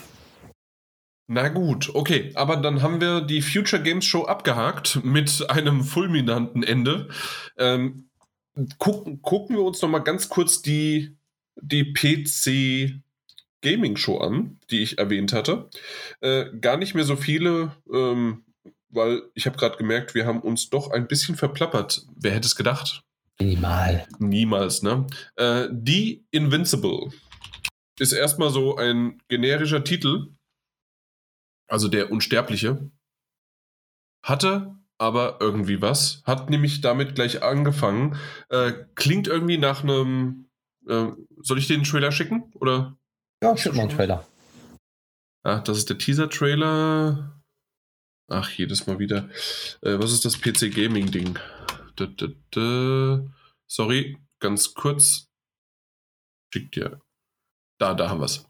A: Na gut, okay. Aber dann haben wir die Future Games Show abgehakt mit einem fulminanten Ende. Ähm, gucken, gucken wir uns noch mal ganz kurz die, die PC Gaming Show an, die ich erwähnt hatte. Äh, gar nicht mehr so viele, ähm, weil ich habe gerade gemerkt, wir haben uns doch ein bisschen verplappert. Wer hätte es gedacht?
B: Minimal.
A: Niemals, ne? Äh, die Invincible ist erstmal so ein generischer Titel, also der Unsterbliche. Hatte aber irgendwie was, hat nämlich damit gleich angefangen. Äh, klingt irgendwie nach einem. Äh, soll ich den Trailer schicken? Oder?
B: Ja, schick mal einen Trailer.
A: Ach, das ist der Teaser-Trailer. Ach, jedes Mal wieder. Äh, was ist das PC Gaming-Ding? Da, da, da. Sorry, ganz kurz. Schickt dir. Da, da haben wir es.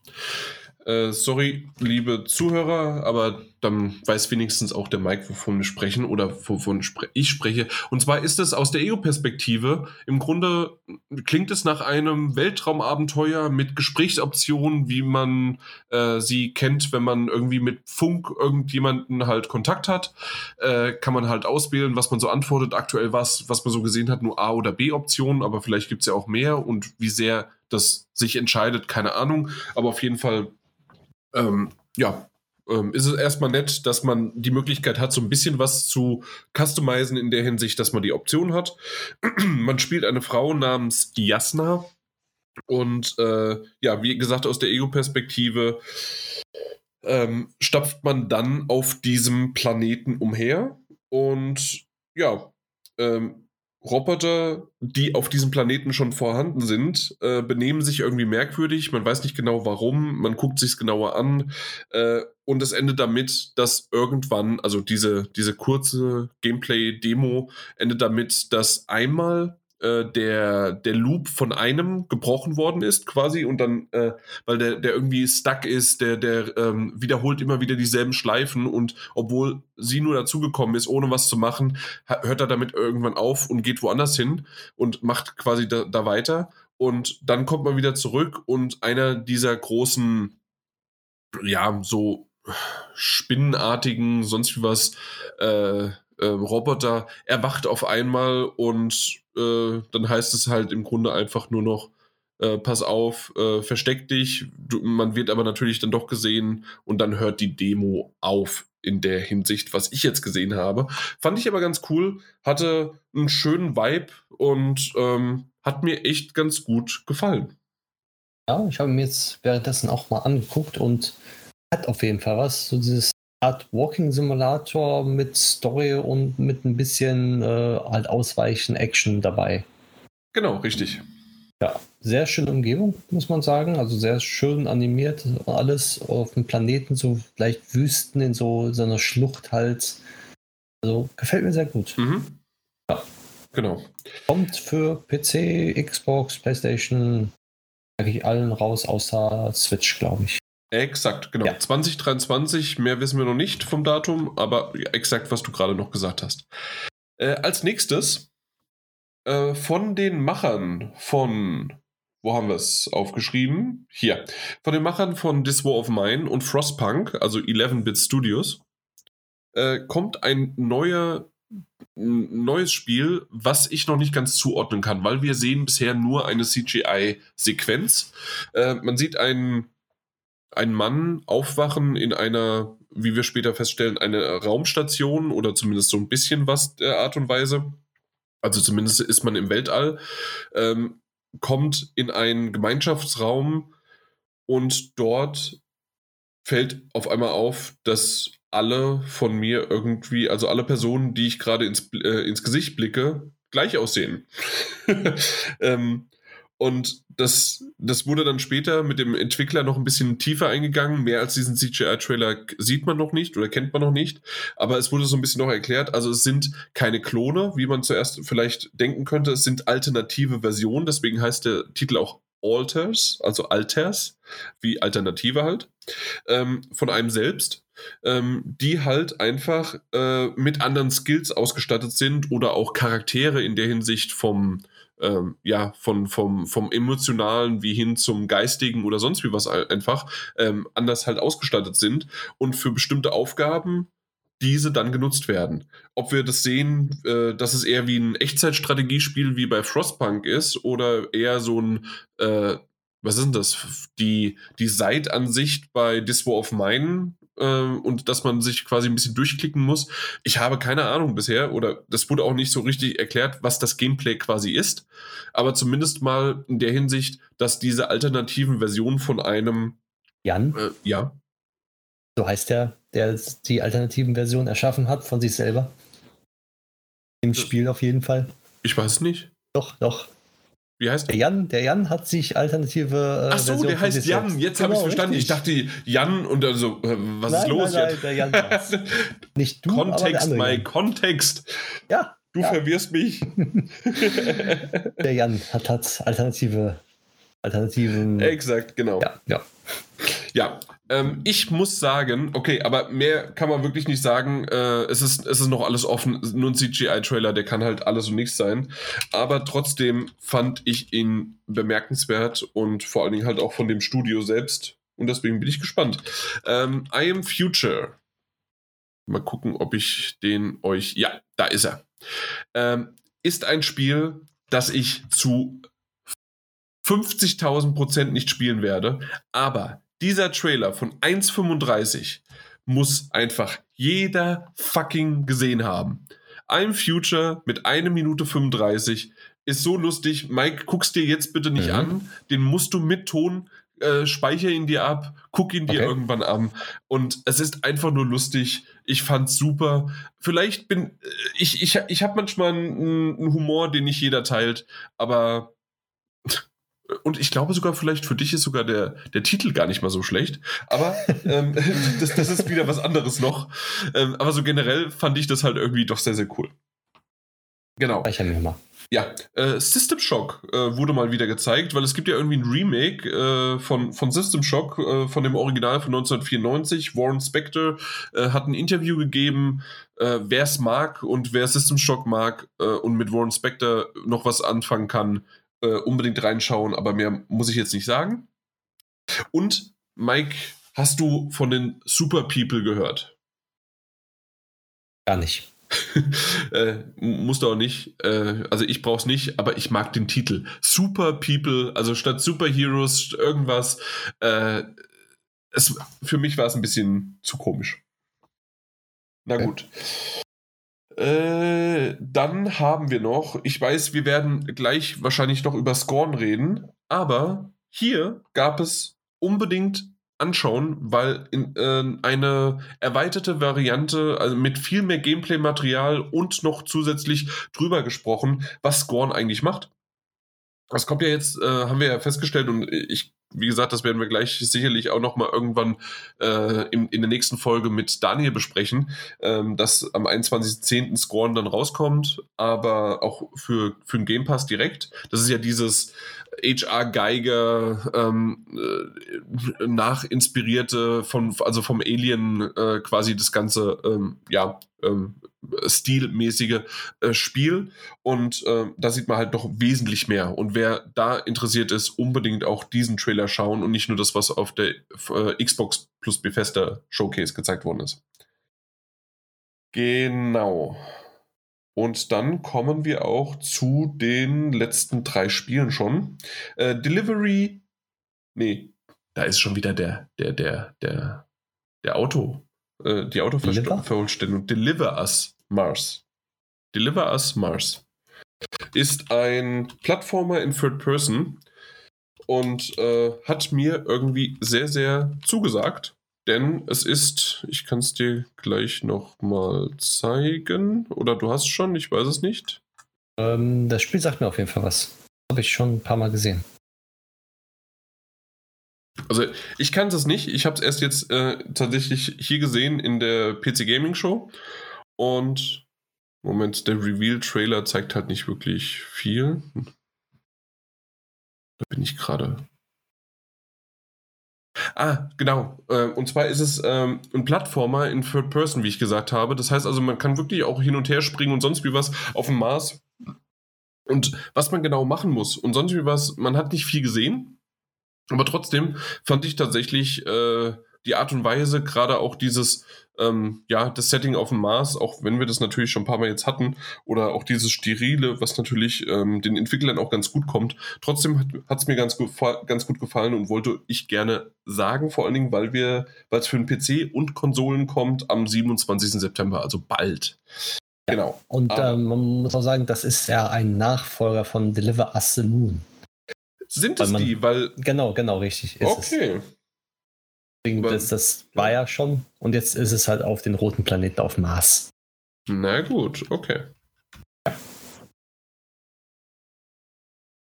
A: Äh, sorry, liebe Zuhörer, aber dann weiß wenigstens auch der Mike, wovon wir sprechen oder wovon spre ich spreche. Und zwar ist es aus der Ego-Perspektive. Im Grunde klingt es nach einem Weltraumabenteuer mit Gesprächsoptionen, wie man äh, sie kennt, wenn man irgendwie mit Funk irgendjemanden halt Kontakt hat. Äh, kann man halt auswählen, was man so antwortet. Aktuell was, was man so gesehen hat, nur A- oder B-Optionen, aber vielleicht gibt es ja auch mehr und wie sehr das sich entscheidet, keine Ahnung. Aber auf jeden Fall, ähm, ja, ähm, ist es erstmal nett, dass man die Möglichkeit hat, so ein bisschen was zu customizen in der Hinsicht, dass man die Option hat. man spielt eine Frau namens Jasna. Und äh, ja, wie gesagt, aus der Ego-Perspektive ähm, stapft man dann auf diesem Planeten umher. Und ja, ähm, Roboter, die auf diesem Planeten schon vorhanden sind, äh, benehmen sich irgendwie merkwürdig. Man weiß nicht genau warum. Man guckt sich genauer an. Äh, und es endet damit, dass irgendwann, also diese, diese kurze Gameplay-Demo endet damit, dass einmal äh, der, der Loop von einem gebrochen worden ist, quasi, und dann, äh, weil der, der irgendwie stuck ist, der, der ähm, wiederholt immer wieder dieselben Schleifen und obwohl sie nur dazugekommen ist, ohne was zu machen, hört er damit irgendwann auf und geht woanders hin und macht quasi da, da weiter. Und dann kommt man wieder zurück und einer dieser großen, ja, so spinnenartigen, sonst wie was, äh, äh, Roboter erwacht auf einmal und äh, dann heißt es halt im Grunde einfach nur noch, äh, pass auf, äh, versteck dich. Du, man wird aber natürlich dann doch gesehen und dann hört die Demo auf in der Hinsicht, was ich jetzt gesehen habe. Fand ich aber ganz cool, hatte einen schönen Vibe und ähm, hat mir echt ganz gut gefallen.
B: Ja, ich habe mir jetzt währenddessen auch mal angeguckt und hat auf jeden Fall was. So dieses Art Walking Simulator mit Story und mit ein bisschen äh, halt Ausweichen, Action dabei.
A: Genau, richtig.
B: Ja, sehr schöne Umgebung, muss man sagen. Also sehr schön animiert. Alles auf dem Planeten, so vielleicht Wüsten in so, so einer Schlucht halt. Also gefällt mir sehr gut.
A: Mhm.
B: Ja.
A: Genau.
B: Kommt für PC, Xbox, PlayStation, eigentlich allen raus, außer Switch, glaube ich.
A: Exakt, genau.
B: Ja.
A: 2023, mehr wissen wir noch nicht vom Datum, aber exakt, was du gerade noch gesagt hast. Äh, als nächstes äh, von den Machern von, wo haben wir es aufgeschrieben? Hier. Von den Machern von This War of Mine und Frostpunk, also 11-Bit Studios, äh, kommt ein neuer neues Spiel, was ich noch nicht ganz zuordnen kann, weil wir sehen bisher nur eine CGI-Sequenz. Äh, man sieht einen, einen Mann aufwachen in einer, wie wir später feststellen, eine Raumstation oder zumindest so ein bisschen was der Art und Weise. Also zumindest ist man im Weltall, ähm, kommt in einen Gemeinschaftsraum und dort fällt auf einmal auf, dass alle von mir irgendwie, also alle Personen, die ich gerade ins, äh, ins Gesicht blicke, gleich aussehen. ähm, Und das, das wurde dann später mit dem Entwickler noch ein bisschen tiefer eingegangen. Mehr als diesen CGI-Trailer sieht man noch nicht oder kennt man noch nicht. Aber es wurde so ein bisschen noch erklärt. Also es sind keine Klone, wie man zuerst vielleicht denken könnte. Es sind alternative Versionen. Deswegen heißt der Titel auch Alters, also Alters, wie Alternative halt, ähm, von einem selbst, ähm, die halt einfach äh, mit anderen Skills ausgestattet sind oder auch Charaktere in der Hinsicht vom, ähm, ja, von, vom, vom emotionalen wie hin zum geistigen oder sonst wie was einfach ähm, anders halt ausgestattet sind und für bestimmte Aufgaben diese dann genutzt werden. Ob wir das sehen, äh, dass es eher wie ein Echtzeitstrategiespiel wie bei Frostpunk ist oder eher so ein, äh, was ist denn das? Die, die Side-Ansicht bei This War of Mine und dass man sich quasi ein bisschen durchklicken muss. Ich habe keine Ahnung bisher oder das wurde auch nicht so richtig erklärt, was das Gameplay quasi ist. Aber zumindest mal in der Hinsicht, dass diese alternativen Versionen von einem
B: Jan?
A: Äh, ja.
B: So heißt der, der die alternativen Versionen erschaffen hat von sich selber. Im das Spiel auf jeden Fall.
A: Ich weiß nicht.
B: Doch, doch.
A: Wie heißt
B: der? Jan, der Jan hat sich alternative.
A: Äh, Ach so, Version der heißt Jan. Jetzt genau, habe ich es verstanden. Richtig. Ich dachte Jan und also, äh, was nein, ist los nein, nein, Der Jan
B: Nicht du,
A: Kontext, mein Kontext.
B: Ja.
A: Du ja. verwirrst mich.
B: der Jan hat, hat alternative Alternativen.
A: Exakt, genau.
B: Ja, ja.
A: Ja, ähm, ich muss sagen, okay, aber mehr kann man wirklich nicht sagen. Äh, es, ist, es ist noch alles offen. Nur ein CGI-Trailer, der kann halt alles und nichts sein. Aber trotzdem fand ich ihn bemerkenswert und vor allen Dingen halt auch von dem Studio selbst. Und deswegen bin ich gespannt. Ähm, I Am Future. Mal gucken, ob ich den euch. Ja, da ist er. Ähm, ist ein Spiel, das ich zu 50.000 Prozent nicht spielen werde. Aber dieser Trailer von 1,35 muss einfach jeder fucking gesehen haben. I'm Future mit 1 Minute 35 ist so lustig. Mike, guck's dir jetzt bitte nicht mhm. an. Den musst du mit Ton, äh, speicher ihn dir ab, guck ihn dir okay. irgendwann an. Und es ist einfach nur lustig. Ich fand's super. Vielleicht bin äh, ich, ich, ich habe manchmal einen, einen Humor, den nicht jeder teilt, aber und ich glaube sogar, vielleicht für dich ist sogar der, der Titel gar nicht mal so schlecht. Aber ähm, das, das ist wieder was anderes noch. Ähm, aber so generell fand ich das halt irgendwie doch sehr, sehr cool. Genau.
B: Ich mir mal.
A: Ja, äh, System Shock äh, wurde mal wieder gezeigt, weil es gibt ja irgendwie ein Remake äh, von, von System Shock, äh, von dem Original von 1994. Warren Spector äh, hat ein Interview gegeben, äh, wer es mag und wer System Shock mag und mit Warren Spector noch was anfangen kann, äh, unbedingt reinschauen, aber mehr muss ich jetzt nicht sagen. Und Mike, hast du von den Super People gehört?
B: Gar nicht.
A: äh, musst du auch nicht. Äh, also ich brauch's nicht, aber ich mag den Titel. Super People, also statt Superheroes irgendwas. Äh, es, für mich war es ein bisschen zu komisch. Na gut. Äh, dann haben wir noch, ich weiß, wir werden gleich wahrscheinlich noch über Scorn reden, aber hier gab es unbedingt anschauen, weil in, äh, eine erweiterte Variante, also mit viel mehr Gameplay-Material und noch zusätzlich drüber gesprochen, was Scorn eigentlich macht. Das kommt ja jetzt, äh, haben wir ja festgestellt und ich wie gesagt, das werden wir gleich sicherlich auch noch mal irgendwann äh, in, in der nächsten Folge mit Daniel besprechen, ähm, dass am 21.10. Scorn dann rauskommt, aber auch für, für den Game Pass direkt. Das ist ja dieses HR Geiger ähm, äh, nachinspirierte von also vom Alien äh, quasi das ganze ähm, ja ähm, stilmäßige äh, Spiel und äh, da sieht man halt noch wesentlich mehr und wer da interessiert ist unbedingt auch diesen Trailer schauen und nicht nur das was auf der äh, Xbox plus Bethesda Showcase gezeigt worden ist genau und dann kommen wir auch zu den letzten drei Spielen schon. Äh, Delivery. Nee, da ist schon wieder der, der, der, der, der Auto. Äh, die Autovervollständigung. Deliver Us Mars. Deliver Us Mars. Ist ein Plattformer in Third Person und äh, hat mir irgendwie sehr, sehr zugesagt. Denn es ist, ich kann es dir gleich nochmal zeigen. Oder du hast schon, ich weiß es nicht.
B: Ähm, das Spiel sagt mir auf jeden Fall was. Habe ich schon ein paar Mal gesehen.
A: Also ich kann das nicht. Ich habe es erst jetzt äh, tatsächlich hier gesehen in der PC Gaming Show. Und Moment, der Reveal-Trailer zeigt halt nicht wirklich viel. Da bin ich gerade. Ah, genau. Äh, und zwar ist es ähm, ein Plattformer in Third Person, wie ich gesagt habe. Das heißt also, man kann wirklich auch hin und her springen und sonst wie was auf dem Mars. Und was man genau machen muss und sonst wie was, man hat nicht viel gesehen. Aber trotzdem fand ich tatsächlich äh, die Art und Weise, gerade auch dieses, ähm, ja, das Setting auf dem Mars, auch wenn wir das natürlich schon ein paar Mal jetzt hatten, oder auch dieses Sterile, was natürlich ähm, den Entwicklern auch ganz gut kommt. Trotzdem hat es mir ganz, ganz gut gefallen und wollte ich gerne sagen, vor allen Dingen, weil wir, weil es für den PC und Konsolen kommt am 27. September, also bald.
B: Ja, genau. Und ähm, man muss auch sagen, das ist ja ein Nachfolger von Deliver Us the Moon.
A: Sind es die? Weil
B: genau, genau, richtig.
A: okay.
B: Es. Das, das war ja schon. Und jetzt ist es halt auf den roten Planeten auf Mars.
A: Na gut, okay.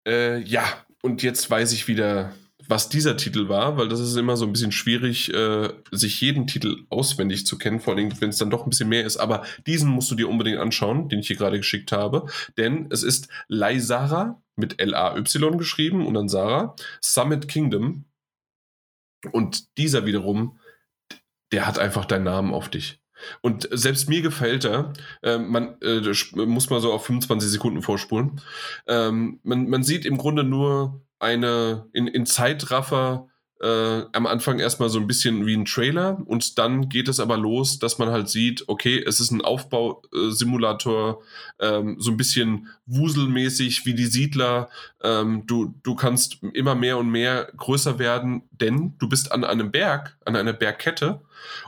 A: Äh, ja, und jetzt weiß ich wieder, was dieser Titel war, weil das ist immer so ein bisschen schwierig, äh, sich jeden Titel auswendig zu kennen, vor allem wenn es dann doch ein bisschen mehr ist. Aber diesen musst du dir unbedingt anschauen, den ich hier gerade geschickt habe, denn es ist Laisara mit L-A-Y geschrieben und dann Sarah, Summit Kingdom und dieser wiederum, der hat einfach deinen Namen auf dich. Und selbst mir gefällt er, äh, man äh, muss mal so auf 25 Sekunden vorspulen. Ähm, man, man sieht im Grunde nur eine in, in Zeitraffer äh, am Anfang erstmal so ein bisschen wie ein Trailer und dann geht es aber los, dass man halt sieht, okay, es ist ein Aufbausimulator, ähm, so ein bisschen wuselmäßig wie die Siedler. Ähm, du, du kannst immer mehr und mehr größer werden, denn du bist an einem Berg, an einer Bergkette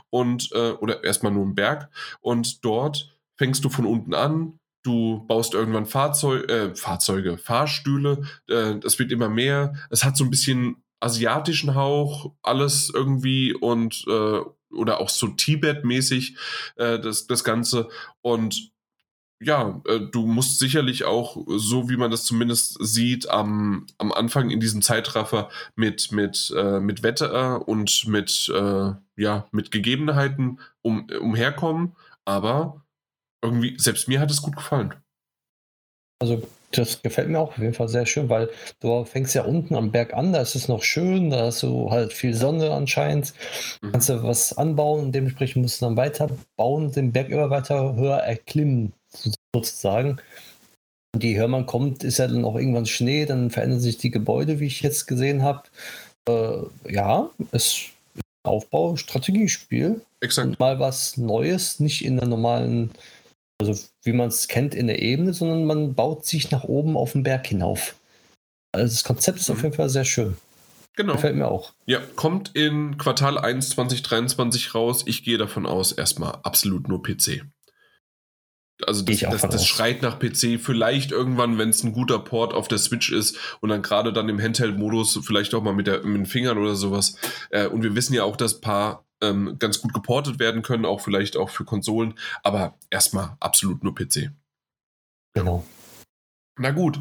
A: und äh, oder erstmal nur ein Berg und dort fängst du von unten an, Du baust irgendwann Fahrzeug, äh, Fahrzeuge, Fahrstühle, äh, das wird immer mehr. Es hat so ein bisschen asiatischen Hauch, alles irgendwie und äh, oder auch so Tibet-mäßig äh, das, das Ganze. Und ja, äh, du musst sicherlich auch, so wie man das zumindest sieht, am, am Anfang in diesem Zeitraffer mit, mit, äh, mit Wetter und mit, äh, ja, mit Gegebenheiten um, umherkommen. Aber irgendwie, selbst mir hat es gut gefallen.
B: Also das gefällt mir auch auf jeden Fall sehr schön, weil du fängst ja unten am Berg an, da ist es noch schön, da hast du halt viel Sonne anscheinend, mhm. kannst du was anbauen und dementsprechend musst du dann weiter bauen, den Berg immer weiter höher erklimmen, sozusagen. Und je höher man kommt, ist ja dann auch irgendwann Schnee, dann verändern sich die Gebäude, wie ich jetzt gesehen habe. Äh, ja, es ist ein Aufbau-Strategiespiel.
A: Exakt.
B: mal was Neues, nicht in der normalen also wie man es kennt in der Ebene, sondern man baut sich nach oben auf den Berg hinauf. Also das Konzept ist mhm. auf jeden Fall sehr schön.
A: Genau.
B: Gefällt mir auch.
A: Ja, kommt in Quartal 1 2023 raus. Ich gehe davon aus, erstmal absolut nur PC. Also das, das, das schreit nach PC. Vielleicht irgendwann, wenn es ein guter Port auf der Switch ist und dann gerade dann im Handheld-Modus, vielleicht auch mal mit, der, mit den Fingern oder sowas. Äh, und wir wissen ja auch, dass ein paar ähm, ganz gut geportet werden können, auch vielleicht auch für Konsolen, aber erstmal absolut nur PC.
B: Genau.
A: Na gut,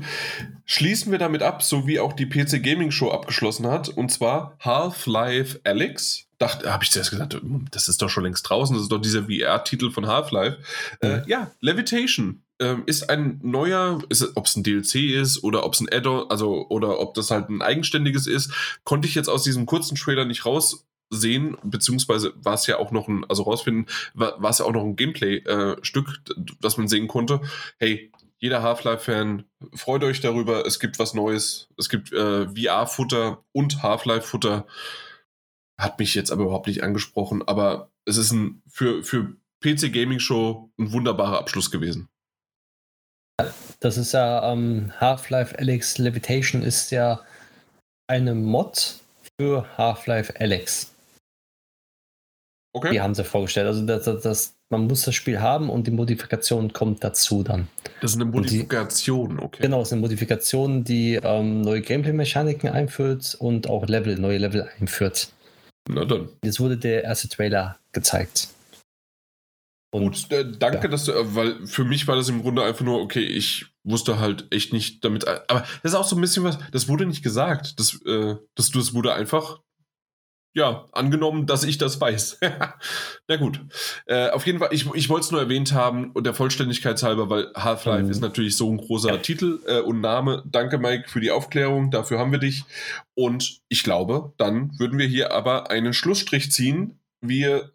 A: schließen wir damit ab, so wie auch die PC Gaming Show abgeschlossen hat, und zwar Half-Life Alex. Dachte, habe ich zuerst gesagt, hm, das ist doch schon längst draußen, das ist doch dieser VR-Titel von Half-Life. Äh, mhm. Äh, ja, Levitation ähm, ist ein neuer, ob es ein DLC ist oder ob es ein Add-on, also oder ob das halt ein eigenständiges ist, konnte ich jetzt aus diesem kurzen Trailer nicht raus sehen, beziehungsweise war es ja auch noch ein, also rausfinden, war, es ja auch noch ein Gameplay-Stück, äh, das man sehen konnte. Hey, jeder Half-Life-Fan, freut euch darüber, es gibt was Neues, es gibt äh, VR-Futter und Half-Life-Futter. Hat mich jetzt aber überhaupt nicht angesprochen, aber es ist ein für, für PC Gaming Show ein wunderbarer Abschluss gewesen.
B: Das ist ja ähm, Half-Life Alex Levitation ist ja eine Mod für Half-Life Alex. Okay. Die haben sie vorgestellt. Also das, das, das, man muss das Spiel haben und die Modifikation kommt dazu dann.
A: Das ist eine Modifikation,
B: die,
A: okay.
B: Genau, es ist eine Modifikation, die ähm, neue Gameplay-Mechaniken einführt und auch Level, neue Level einführt.
A: Na dann.
B: Jetzt wurde der erste Trailer gezeigt.
A: Und, Gut, äh, danke, ja. dass du, äh, weil für mich war das im Grunde einfach nur, okay, ich wusste halt echt nicht damit, aber das ist auch so ein bisschen was, das wurde nicht gesagt, das, äh, das, das wurde einfach ja, angenommen, dass ich das weiß. Na gut. Äh, auf jeden Fall, ich, ich wollte es nur erwähnt haben und der Vollständigkeit halber, weil Half-Life mhm. ist natürlich so ein großer. Titel äh, und Name. Danke, Mike, für die Aufklärung. Dafür haben wir dich. Und ich glaube, dann würden wir hier aber einen Schlussstrich ziehen. Wir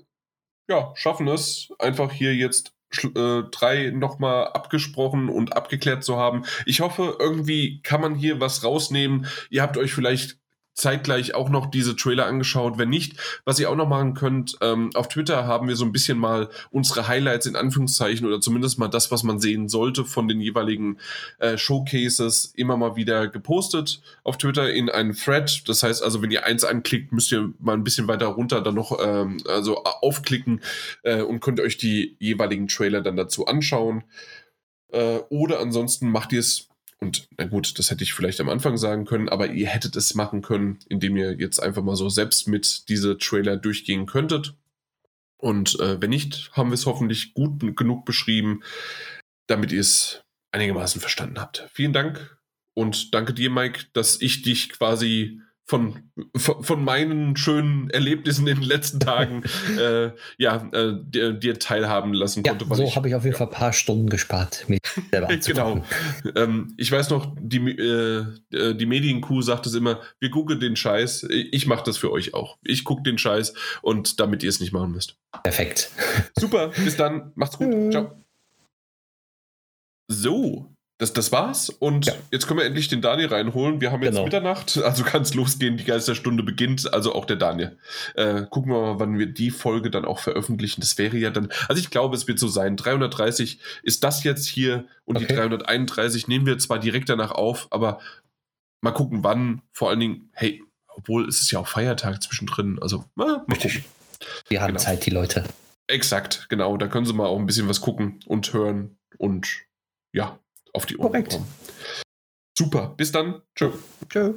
A: ja, schaffen es, einfach hier jetzt äh, drei nochmal abgesprochen und abgeklärt zu haben. Ich hoffe, irgendwie kann man hier was rausnehmen. Ihr habt euch vielleicht zeitgleich auch noch diese Trailer angeschaut. Wenn nicht, was ihr auch noch machen könnt, ähm, auf Twitter haben wir so ein bisschen mal unsere Highlights in Anführungszeichen oder zumindest mal das, was man sehen sollte von den jeweiligen äh, Showcases immer mal wieder gepostet auf Twitter in einen Thread. Das heißt also, wenn ihr eins anklickt, müsst ihr mal ein bisschen weiter runter dann noch ähm, also aufklicken äh, und könnt euch die jeweiligen Trailer dann dazu anschauen. Äh, oder ansonsten macht ihr es und na gut, das hätte ich vielleicht am Anfang sagen können, aber ihr hättet es machen können, indem ihr jetzt einfach mal so selbst mit diese Trailer durchgehen könntet. Und äh, wenn nicht, haben wir es hoffentlich gut genug beschrieben, damit ihr es einigermaßen verstanden habt. Vielen Dank und danke dir, Mike, dass ich dich quasi von, von, von, meinen schönen Erlebnissen in den letzten Tagen äh, ja, äh, dir, dir, teilhaben lassen konnte.
B: Ja, so habe ich auf jeden. Fall ein paar Stunden gespart.
A: genau. Ähm, ich weiß noch, die, äh, äh die Medienkuh sagt es immer, wir gucken den Scheiß. Ich mache das für euch auch. Ich gucke den Scheiß und damit ihr es nicht machen müsst.
B: Perfekt.
A: Super, bis dann. Macht's gut. Ciao. So, das, das war's. Und ja. jetzt können wir endlich den Daniel reinholen. Wir haben jetzt genau. Mitternacht, also kann es losgehen. Die Geisterstunde beginnt, also auch der Daniel. Äh, gucken wir mal, wann wir die Folge dann auch veröffentlichen. Das wäre ja dann, also ich glaube, es wird so sein. 330 ist das jetzt hier und okay. die 331 nehmen wir zwar direkt danach auf, aber mal gucken, wann. Vor allen Dingen, hey, obwohl es ist ja auch Feiertag zwischendrin. Also,
B: na, mal gucken. Wir haben genau. Zeit, die Leute.
A: Exakt, genau. Da können sie mal auch ein bisschen was gucken und hören und ja, auf die Ohren
B: Korrekt.
A: Super. Bis dann. Tschö. Tschö.